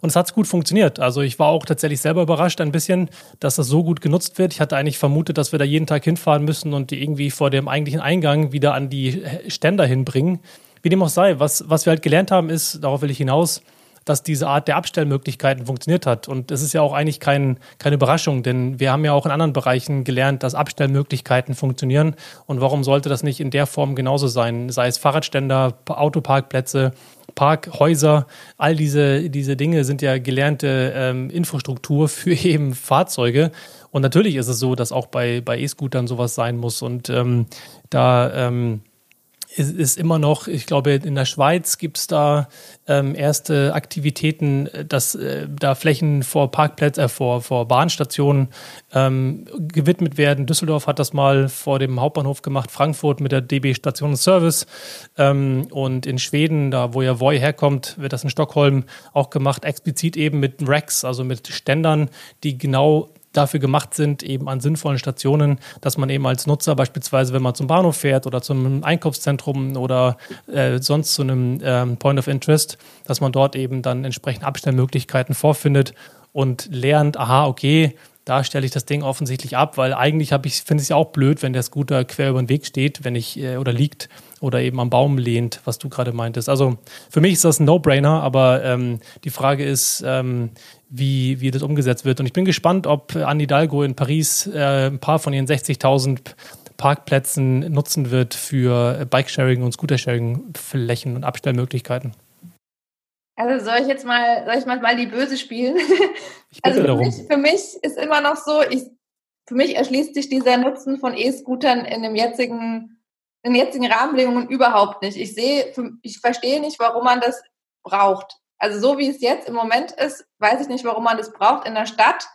Und es hat gut funktioniert. Also ich war auch tatsächlich selber überrascht ein bisschen, dass das so gut genutzt wird. Ich hatte eigentlich vermutet, dass wir da jeden Tag hinfahren müssen und die irgendwie vor dem eigentlichen Eingang wieder an die Ständer hinbringen. Wie dem auch sei, was, was wir halt gelernt haben, ist, darauf will ich hinaus, dass diese Art der Abstellmöglichkeiten funktioniert hat. Und es ist ja auch eigentlich kein, keine Überraschung, denn wir haben ja auch in anderen Bereichen gelernt, dass Abstellmöglichkeiten funktionieren. Und warum sollte das nicht in der Form genauso sein? Sei es Fahrradständer, Autoparkplätze, Parkhäuser, all diese, diese Dinge sind ja gelernte ähm, Infrastruktur für <laughs> eben Fahrzeuge. Und natürlich ist es so, dass auch bei, bei E-Scootern sowas sein muss. Und ähm, da ähm, ist, ist immer noch, ich glaube, in der Schweiz gibt es da ähm, erste Aktivitäten, dass äh, da Flächen vor Parkplätzen, äh, vor, vor Bahnstationen ähm, gewidmet werden. Düsseldorf hat das mal vor dem Hauptbahnhof gemacht, Frankfurt mit der DB Station Service ähm, und in Schweden, da wo ja Voi herkommt, wird das in Stockholm auch gemacht, explizit eben mit Racks, also mit Ständern, die genau dafür gemacht sind, eben an sinnvollen Stationen, dass man eben als Nutzer beispielsweise, wenn man zum Bahnhof fährt oder zum Einkaufszentrum oder äh, sonst zu einem ähm, Point of Interest, dass man dort eben dann entsprechend Abstellmöglichkeiten vorfindet und lernt, aha, okay, da stelle ich das Ding offensichtlich ab, weil eigentlich habe ich, finde ich es ja auch blöd, wenn der Scooter quer über den Weg steht, wenn ich äh, oder liegt oder eben am Baum lehnt, was du gerade meintest. Also für mich ist das ein No-Brainer, aber ähm, die Frage ist, ähm, wie, wie das umgesetzt wird. Und ich bin gespannt, ob Anne Hidalgo in Paris äh, ein paar von ihren 60.000 Parkplätzen nutzen wird für Bikesharing und Scootersharing-Flächen und Abstellmöglichkeiten. Also soll ich jetzt mal, soll ich mal die Böse spielen? <laughs> also für mich, für mich, ist immer noch so, ich, für mich erschließt sich dieser Nutzen von E-Scootern in dem jetzigen, den jetzigen Rahmenbedingungen überhaupt nicht. Ich sehe, ich verstehe nicht, warum man das braucht. Also so wie es jetzt im Moment ist, weiß ich nicht, warum man das braucht in der Stadt,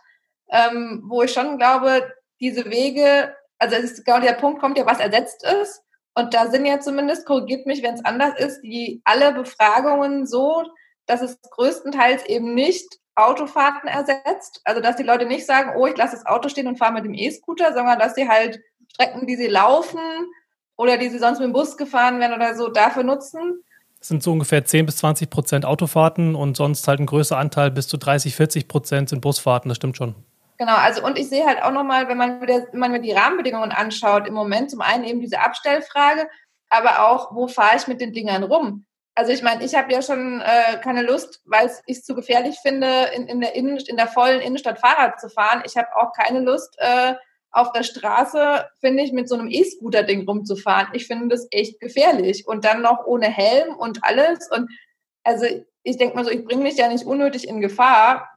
ähm, wo ich schon glaube, diese Wege, also es ist genau der Punkt kommt ja, was ersetzt ist. Und da sind ja zumindest, korrigiert mich, wenn es anders ist, die alle Befragungen so, dass es größtenteils eben nicht Autofahrten ersetzt. Also dass die Leute nicht sagen, oh, ich lasse das Auto stehen und fahre mit dem E-Scooter, sondern dass sie halt Strecken, die sie laufen oder die sie sonst mit dem Bus gefahren werden oder so, dafür nutzen. Das sind so ungefähr 10 bis 20 Prozent Autofahrten und sonst halt ein größerer Anteil bis zu 30, 40 Prozent sind Busfahrten, das stimmt schon. Genau, also und ich sehe halt auch nochmal, wenn man, wieder, wenn man mir die Rahmenbedingungen anschaut, im Moment zum einen eben diese Abstellfrage, aber auch, wo fahre ich mit den Dingern rum? Also ich meine, ich habe ja schon äh, keine Lust, weil ich es zu gefährlich finde, in, in, der Innen, in der vollen Innenstadt Fahrrad zu fahren. Ich habe auch keine Lust, äh, auf der Straße, finde ich, mit so einem E-Scooter-Ding rumzufahren. Ich finde das echt gefährlich. Und dann noch ohne Helm und alles. Und also ich denke mal so, ich bringe mich ja nicht unnötig in Gefahr,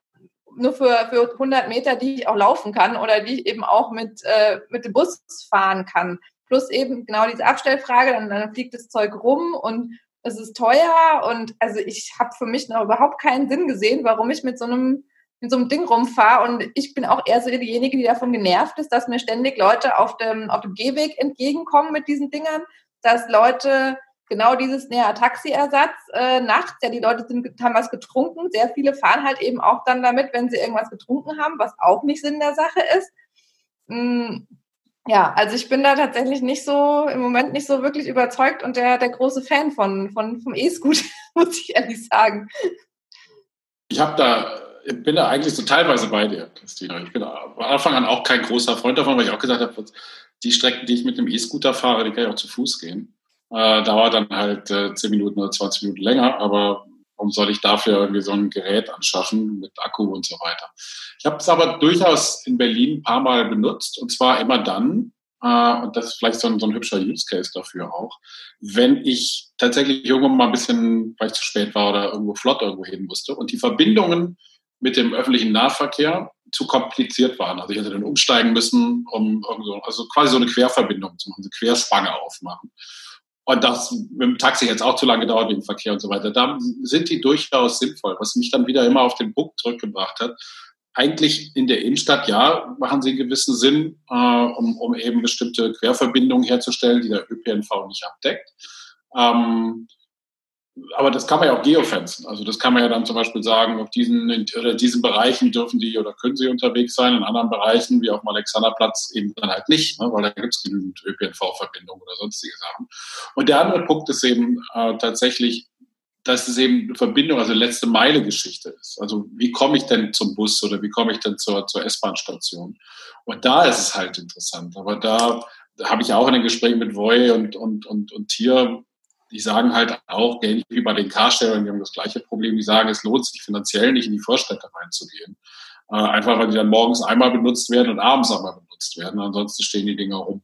nur für, für 100 Meter, die ich auch laufen kann oder die ich eben auch mit, äh, mit dem Bus fahren kann. Plus eben genau diese Abstellfrage, dann, dann fliegt das Zeug rum und es ist teuer und also ich habe für mich noch überhaupt keinen Sinn gesehen, warum ich mit so einem in so einem Ding rumfahre und ich bin auch eher so diejenige, die davon genervt ist, dass mir ständig Leute auf dem, auf dem Gehweg entgegenkommen mit diesen Dingern, dass Leute genau dieses näher Taxiersatz äh, nachts, ja, die Leute sind, haben was getrunken, sehr viele fahren halt eben auch dann damit, wenn sie irgendwas getrunken haben, was auch nicht Sinn der Sache ist. Mm, ja, also ich bin da tatsächlich nicht so, im Moment nicht so wirklich überzeugt und der, der große Fan von, von, vom E-Scooter, <laughs> muss ich ehrlich sagen. Ich habe da bin da eigentlich so teilweise bei dir, Christina. Ich bin von Anfang an auch kein großer Freund davon, weil ich auch gesagt habe, die Strecken, die ich mit dem E-Scooter fahre, die kann ich auch zu Fuß gehen. Äh, dauert dann halt äh, 10 Minuten oder 20 Minuten länger, aber warum soll ich dafür irgendwie so ein Gerät anschaffen mit Akku und so weiter? Ich habe es aber durchaus in Berlin ein paar Mal benutzt und zwar immer dann, äh, und das ist vielleicht so ein, so ein hübscher Use Case dafür auch, wenn ich tatsächlich irgendwann mal ein bisschen, weil ich zu spät war oder irgendwo flott irgendwo hin musste und die Verbindungen mit dem öffentlichen Nahverkehr zu kompliziert waren. Also ich hätte dann umsteigen müssen, um irgendwo, also quasi so eine Querverbindung zu machen, eine Querspange aufmachen. Und das mit dem Taxi jetzt auch zu lange gedauert wegen Verkehr und so weiter. Da sind die durchaus sinnvoll, was mich dann wieder immer auf den Punkt zurückgebracht hat. Eigentlich in der Innenstadt, ja, machen sie einen gewissen Sinn, äh, um, um eben bestimmte Querverbindungen herzustellen, die der ÖPNV nicht abdeckt. Ähm, aber das kann man ja auch geofenzen. Also das kann man ja dann zum Beispiel sagen, auf diesen oder diesen Bereichen dürfen die oder können sie unterwegs sein, in anderen Bereichen, wie auf dem Alexanderplatz, eben dann halt nicht, ne, weil da gibt es genügend ÖPNV-Verbindungen oder sonstige Sachen. Und der andere Punkt ist eben äh, tatsächlich, dass es eben eine Verbindung, also letzte Meile Geschichte ist. Also wie komme ich denn zum Bus oder wie komme ich denn zur, zur S-Bahn-Station? Und da ist es halt interessant. Aber da, da habe ich auch in den Gesprächen mit Voy und, und, und, und Tier, die sagen halt auch, ähnlich wie bei den Carsharern, die haben das gleiche Problem, die sagen, es lohnt sich finanziell nicht in die Vorstädte reinzugehen. Äh, einfach weil die dann morgens einmal benutzt werden und abends einmal benutzt werden. Ansonsten stehen die Dinger rum.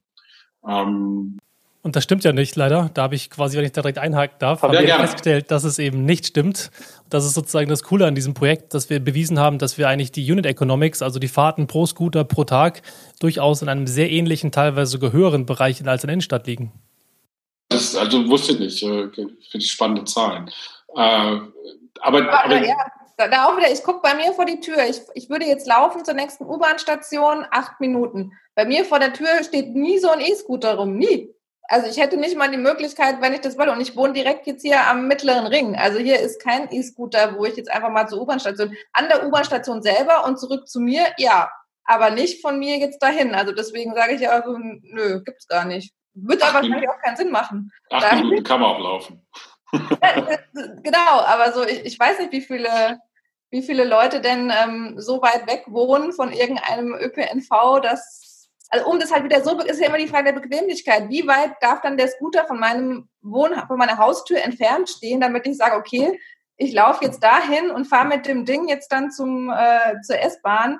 Ähm, und das stimmt ja nicht, leider. Da habe ich quasi, wenn ich da direkt einhaken darf, haben ja, wir festgestellt, dass es eben nicht stimmt. Das ist sozusagen das Coole an diesem Projekt, dass wir bewiesen haben, dass wir eigentlich die Unit Economics, also die Fahrten pro Scooter pro Tag, durchaus in einem sehr ähnlichen, teilweise sogar höheren Bereich als in der Innenstadt liegen. Also wusste ich nicht. Äh, Finde ich spannende Zahlen. Äh, aber, aber, aber ja, da auch wieder, ich gucke bei mir vor die Tür. Ich, ich würde jetzt laufen zur nächsten U-Bahn-Station, acht Minuten. Bei mir vor der Tür steht nie so ein E-Scooter rum, nie also ich hätte nicht mal die Möglichkeit, wenn ich das wollte. Und ich wohne direkt jetzt hier am mittleren Ring. Also hier ist kein E-Scooter, wo ich jetzt einfach mal zur U-Bahn-Station, an der U-Bahn-Station selber und zurück zu mir, ja. Aber nicht von mir jetzt dahin. Also deswegen sage ich ja, also, nö, gibt's gar nicht. Wird aber wahrscheinlich auch keinen Sinn machen. Acht Dahin, Minuten <laughs> kann man auch laufen. <laughs> genau, aber so, ich, ich weiß nicht, wie viele, wie viele Leute denn ähm, so weit weg wohnen von irgendeinem ÖPNV, dass also um das halt wieder so, ist ja immer die Frage der Bequemlichkeit. Wie weit darf dann der Scooter von meinem Wohn von meiner Haustür entfernt stehen, damit ich sage, okay, ich laufe jetzt dahin und fahre mit dem Ding jetzt dann zum äh, zur S-Bahn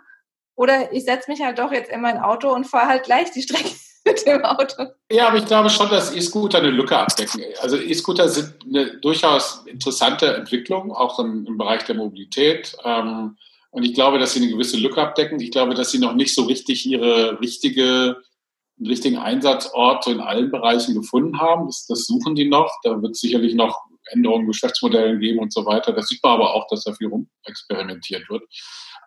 oder ich setze mich halt doch jetzt in mein Auto und fahre halt gleich die Strecke <laughs> mit dem Auto. Ja, aber ich glaube schon, dass E-Scooter eine Lücke abdecken. Also E-Scooter sind eine durchaus interessante Entwicklung, auch im, im Bereich der Mobilität. Ähm, und ich glaube, dass sie eine gewisse Lücke abdecken. Ich glaube, dass sie noch nicht so richtig ihre richtige, richtigen Einsatzort in allen Bereichen gefunden haben. Das, das suchen die noch. Da wird es sicherlich noch Änderungen, Geschäftsmodellen geben und so weiter. Das sieht man aber auch, dass da viel rumexperimentiert wird.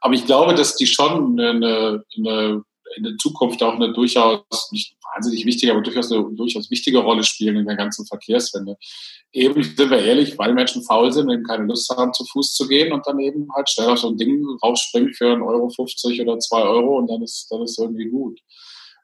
Aber ich glaube, dass die schon eine, eine, in der Zukunft auch eine durchaus nicht wahnsinnig wichtige, aber durchaus eine durchaus wichtige Rolle spielen in der ganzen Verkehrswende. Eben, sind wir ehrlich, weil Menschen faul sind, eben keine Lust haben, zu Fuß zu gehen und dann eben halt schnell auf so ein Ding rausspringen für 1,50 Euro oder 2 Euro und dann ist, dann ist irgendwie gut.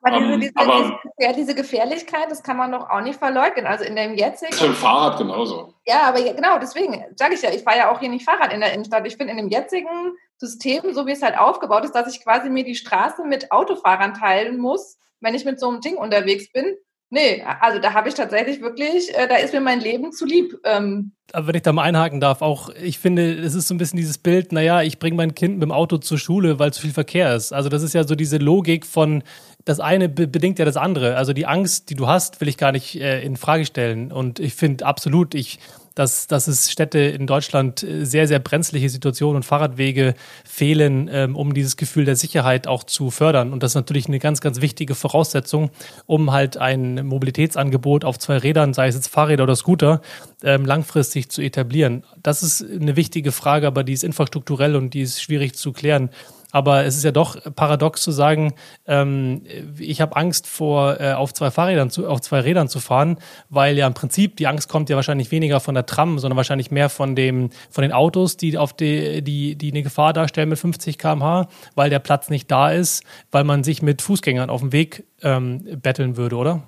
Aber, diese, ähm, diese, aber diese, diese, Gefährlichkeit, das kann man doch auch nicht verleugnen. Also in dem jetzigen. Dem Fahrrad genauso. Ja, aber genau, deswegen sage ich ja, ich fahre ja auch hier nicht Fahrrad in der Innenstadt. Ich finde in dem jetzigen System, so wie es halt aufgebaut ist, dass ich quasi mir die Straße mit Autofahrern teilen muss, wenn ich mit so einem Ding unterwegs bin. Nee, also da habe ich tatsächlich wirklich, äh, da ist mir mein Leben zu lieb. Ähm. Aber wenn ich da mal einhaken darf, auch ich finde, es ist so ein bisschen dieses Bild, naja, ich bringe mein Kind mit dem Auto zur Schule, weil zu viel Verkehr ist. Also das ist ja so diese Logik von, das eine be bedingt ja das andere. Also die Angst, die du hast, will ich gar nicht äh, in Frage stellen. Und ich finde absolut, ich dass, dass es Städte in Deutschland äh, sehr, sehr brenzliche Situationen und Fahrradwege fehlen, ähm, um dieses Gefühl der Sicherheit auch zu fördern. Und das ist natürlich eine ganz, ganz wichtige Voraussetzung, um halt ein Mobilitätsangebot auf zwei Rädern, sei es jetzt Fahrräder oder Scooter, ähm, langfristig zu etablieren. Das ist eine wichtige Frage, aber die ist infrastrukturell und die ist schwierig zu klären. Aber es ist ja doch paradox zu sagen, ähm, ich habe Angst vor, äh, auf zwei Fahrrädern zu, auf zwei Rädern zu fahren, weil ja im Prinzip die Angst kommt ja wahrscheinlich weniger von der Tram, sondern wahrscheinlich mehr von dem, von den Autos, die auf die, die, die eine Gefahr darstellen mit 50 km/h, weil der Platz nicht da ist, weil man sich mit Fußgängern auf dem Weg ähm, betteln würde, oder?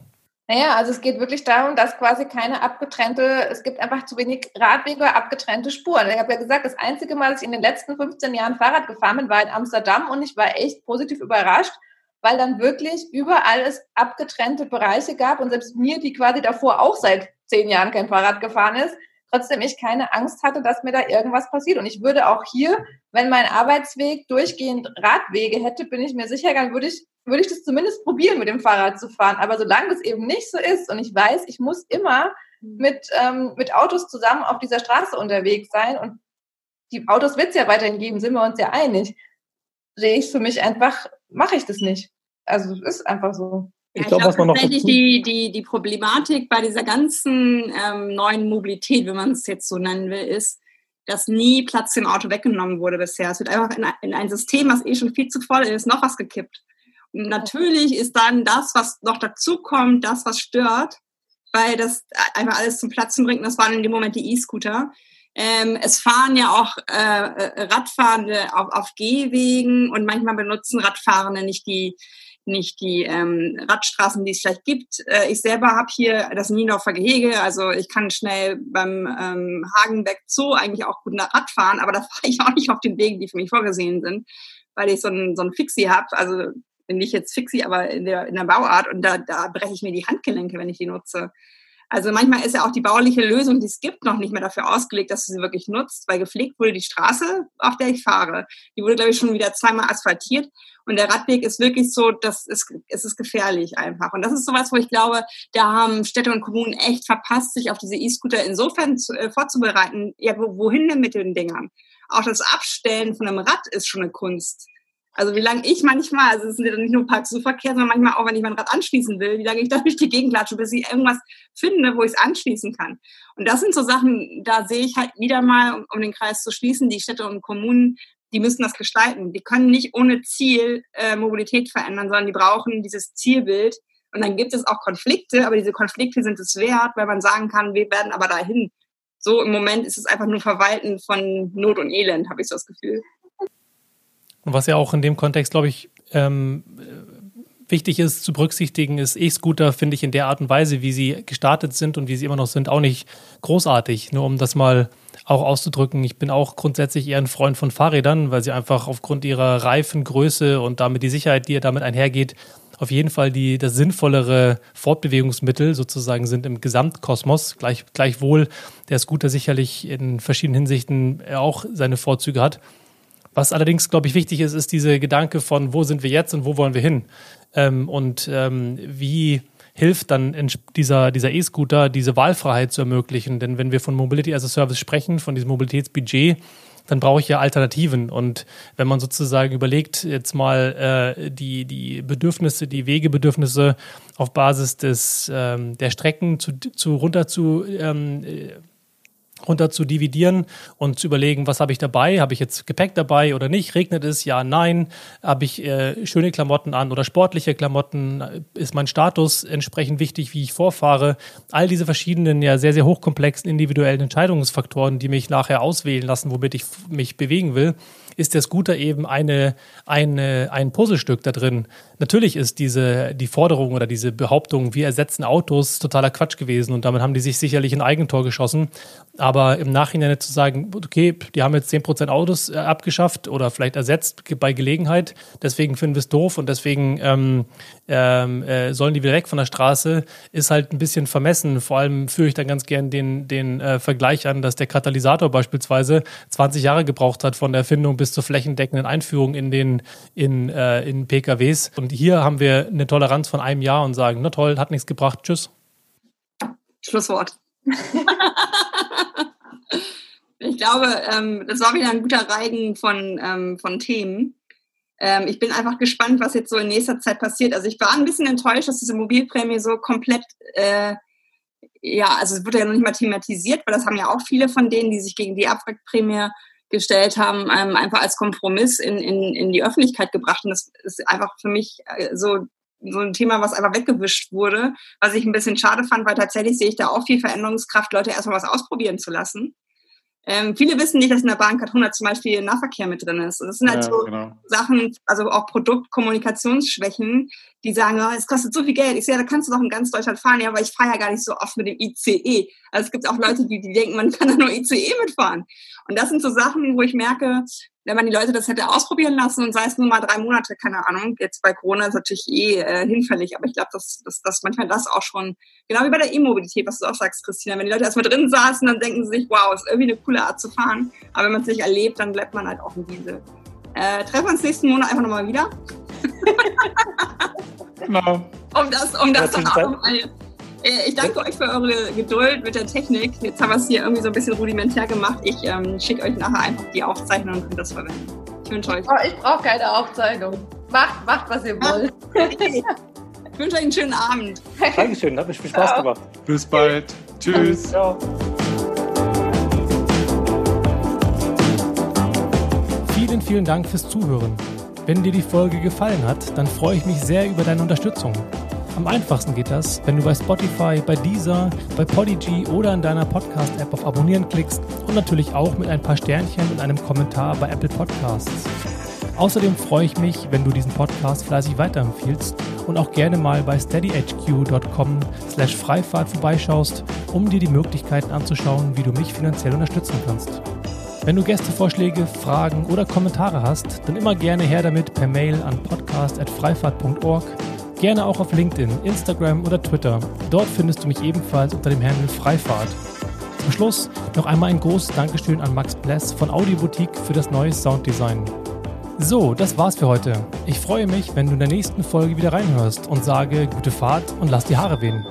Naja, also es geht wirklich darum, dass quasi keine abgetrennte, es gibt einfach zu wenig Radwege, abgetrennte Spuren. Ich habe ja gesagt, das einzige Mal, dass ich in den letzten 15 Jahren Fahrrad gefahren bin, war in Amsterdam und ich war echt positiv überrascht, weil dann wirklich überall es abgetrennte Bereiche gab und selbst mir, die quasi davor auch seit zehn Jahren kein Fahrrad gefahren ist, trotzdem ich keine Angst hatte, dass mir da irgendwas passiert. Und ich würde auch hier, wenn mein Arbeitsweg durchgehend Radwege hätte, bin ich mir sicher, dann würde ich würde ich das zumindest probieren, mit dem Fahrrad zu fahren. Aber solange das eben nicht so ist und ich weiß, ich muss immer mhm. mit, ähm, mit Autos zusammen auf dieser Straße unterwegs sein und die Autos wird es ja weiterhin geben, sind wir uns ja einig, sehe ich für mich einfach, mache ich das nicht. Also es ist einfach so. Ja, ich glaube, was man noch tatsächlich die, die, die Problematik bei dieser ganzen ähm, neuen Mobilität, wenn man es jetzt so nennen will, ist, dass nie Platz im Auto weggenommen wurde bisher. Es wird einfach in, in ein System, was eh schon viel zu voll ist, noch was gekippt. Natürlich ist dann das, was noch dazu kommt, das, was stört, weil das einfach alles zum Platzen bringt. Und das waren in dem Moment die E-Scooter. Ähm, es fahren ja auch äh, Radfahrende auf, auf Gehwegen und manchmal benutzen Radfahrende nicht die nicht die ähm, Radstraßen, die es vielleicht gibt. Äh, ich selber habe hier das Niendorfer Gehege, also ich kann schnell beim ähm, Hagenbeck Zoo eigentlich auch gut nach Rad fahren, aber da <laughs> fahre ich auch nicht auf den Wegen, die für mich vorgesehen sind, weil ich so ein, so ein Fixie habe, also nicht jetzt Fixie, aber in der, in der Bauart und da, da breche ich mir die Handgelenke, wenn ich die nutze. Also manchmal ist ja auch die bauliche Lösung, die es gibt, noch nicht mehr dafür ausgelegt, dass du sie wirklich nutzt, weil gepflegt wurde die Straße, auf der ich fahre. Die wurde, glaube ich, schon wieder zweimal asphaltiert. Und der Radweg ist wirklich so, das ist, es ist gefährlich einfach. Und das ist sowas, wo ich glaube, da haben Städte und Kommunen echt verpasst, sich auf diese E-Scooter insofern zu, äh, vorzubereiten. Ja, wohin denn mit den Dingern? Auch das Abstellen von einem Rad ist schon eine Kunst. Also wie lange ich manchmal, also es sind ja nicht nur Parksuchverkehr, sondern manchmal auch, wenn ich mein Rad anschließen will, wie lange ich da durch die Gegend latsche, bis ich irgendwas finde, wo ich es anschließen kann. Und das sind so Sachen, da sehe ich halt wieder mal, um, um den Kreis zu schließen, die Städte und Kommunen, die müssen das gestalten. Die können nicht ohne Ziel äh, Mobilität verändern, sondern die brauchen dieses Zielbild. Und dann gibt es auch Konflikte, aber diese Konflikte sind es wert, weil man sagen kann, wir werden aber dahin. So im Moment ist es einfach nur Verwalten von Not und Elend, habe ich so das Gefühl. Und was ja auch in dem Kontext, glaube ich, ähm, wichtig ist zu berücksichtigen, ist E-Scooter, finde ich, in der Art und Weise, wie sie gestartet sind und wie sie immer noch sind, auch nicht großartig. Nur um das mal auch auszudrücken, ich bin auch grundsätzlich eher ein Freund von Fahrrädern, weil sie einfach aufgrund ihrer Reifengröße und damit die Sicherheit, die damit einhergeht, auf jeden Fall die, das sinnvollere Fortbewegungsmittel sozusagen sind im Gesamtkosmos. Gleich, gleichwohl der Scooter sicherlich in verschiedenen Hinsichten auch seine Vorzüge hat. Was allerdings, glaube ich, wichtig ist, ist diese Gedanke von, wo sind wir jetzt und wo wollen wir hin? Ähm, und ähm, wie hilft dann dieser, dieser E-Scooter, diese Wahlfreiheit zu ermöglichen? Denn wenn wir von Mobility as a Service sprechen, von diesem Mobilitätsbudget, dann brauche ich ja Alternativen. Und wenn man sozusagen überlegt, jetzt mal äh, die, die Bedürfnisse, die Wegebedürfnisse auf Basis des, ähm, der Strecken zu, zu runter zu ähm, runter zu dividieren und zu überlegen, was habe ich dabei? Habe ich jetzt Gepäck dabei oder nicht? Regnet es? Ja, nein. Habe ich äh, schöne Klamotten an oder sportliche Klamotten? Ist mein Status entsprechend wichtig, wie ich vorfahre? All diese verschiedenen, ja sehr, sehr hochkomplexen individuellen Entscheidungsfaktoren, die mich nachher auswählen lassen, womit ich mich bewegen will, ist der Scooter eben eine, eine, ein Puzzlestück da drin. Natürlich ist diese, die Forderung oder diese Behauptung, wir ersetzen Autos, totaler Quatsch gewesen und damit haben die sich sicherlich ein Eigentor geschossen. Aber im Nachhinein zu sagen, okay, die haben jetzt 10% Autos äh, abgeschafft oder vielleicht ersetzt bei Gelegenheit, deswegen finden wir es doof und deswegen ähm, ähm, äh, sollen die wieder weg von der Straße, ist halt ein bisschen vermessen. Vor allem führe ich dann ganz gern den, den äh, Vergleich an, dass der Katalysator beispielsweise 20 Jahre gebraucht hat von der Erfindung bis zur flächendeckenden Einführung in den in, äh, in PKWs. Und hier haben wir eine Toleranz von einem Jahr und sagen, na toll, hat nichts gebracht, tschüss. Schlusswort. <laughs> ich glaube, ähm, das war wieder ein guter Reigen von, ähm, von Themen. Ähm, ich bin einfach gespannt, was jetzt so in nächster Zeit passiert. Also ich war ein bisschen enttäuscht, dass diese Mobilprämie so komplett, äh, ja, also es wurde ja noch nicht mal thematisiert, weil das haben ja auch viele von denen, die sich gegen die Abwrackprämie gestellt haben, ähm, einfach als Kompromiss in, in, in die Öffentlichkeit gebracht. Und das ist einfach für mich äh, so, so ein Thema, was einfach weggewischt wurde, was ich ein bisschen schade fand, weil tatsächlich sehe ich da auch viel Veränderungskraft, Leute erstmal was ausprobieren zu lassen. Ähm, viele wissen nicht, dass in der Bahncard 100 zum Beispiel Nahverkehr mit drin ist. Das sind halt ja, so genau. Sachen, also auch Produktkommunikationsschwächen, die sagen, oh, es kostet so viel Geld. Ich sehe, da kannst du doch in ganz Deutschland fahren. Ja, aber ich fahre ja gar nicht so oft mit dem ICE. Also es gibt auch Leute, die, die denken, man kann da nur ICE mitfahren. Und das sind so Sachen, wo ich merke, wenn man die Leute das hätte ausprobieren lassen und sei es nur mal drei Monate, keine Ahnung, jetzt bei Corona ist natürlich eh äh, hinfällig, aber ich glaube, dass, dass, dass manchmal das auch schon, genau wie bei der E-Mobilität, was du auch sagst, Christina, wenn die Leute erstmal drin saßen, dann denken sie sich, wow, ist irgendwie eine coole Art zu fahren, aber wenn man es nicht erlebt, dann bleibt man halt auch im Diesel. Äh, treffen wir uns nächsten Monat einfach nochmal wieder. genau. <laughs> Um das, um das dann auch äh, ich danke euch für eure Geduld mit der Technik. Jetzt haben wir es hier irgendwie so ein bisschen rudimentär gemacht. Ich ähm, schicke euch nachher einfach die Aufzeichnung und könnt das verwenden. Ich wünsche euch. Oh, ich brauche keine Aufzeichnung. Macht, macht, was ihr wollt. ich wünsche euch einen schönen Abend. Dankeschön, hat mich viel Spaß Ciao. gemacht. Bis bald. Tschüss. Ciao. Vielen, vielen Dank fürs Zuhören. Wenn dir die Folge gefallen hat, dann freue ich mich sehr über deine Unterstützung. Am einfachsten geht das, wenn du bei Spotify, bei Deezer, bei Podigy oder in deiner Podcast-App auf Abonnieren klickst und natürlich auch mit ein paar Sternchen und einem Kommentar bei Apple Podcasts. Außerdem freue ich mich, wenn du diesen Podcast fleißig weiterempfiehlst und auch gerne mal bei steadyhq.com slash Freifahrt vorbeischaust, um dir die Möglichkeiten anzuschauen, wie du mich finanziell unterstützen kannst. Wenn du Gästevorschläge, Fragen oder Kommentare hast, dann immer gerne her damit per Mail an podcast.freifahrt.org Gerne auch auf LinkedIn, Instagram oder Twitter. Dort findest du mich ebenfalls unter dem Handel Freifahrt. Zum Schluss noch einmal ein großes Dankeschön an Max Bless von Audioboutique für das neue Sounddesign. So, das war's für heute. Ich freue mich, wenn du in der nächsten Folge wieder reinhörst und sage gute Fahrt und lass die Haare wehen.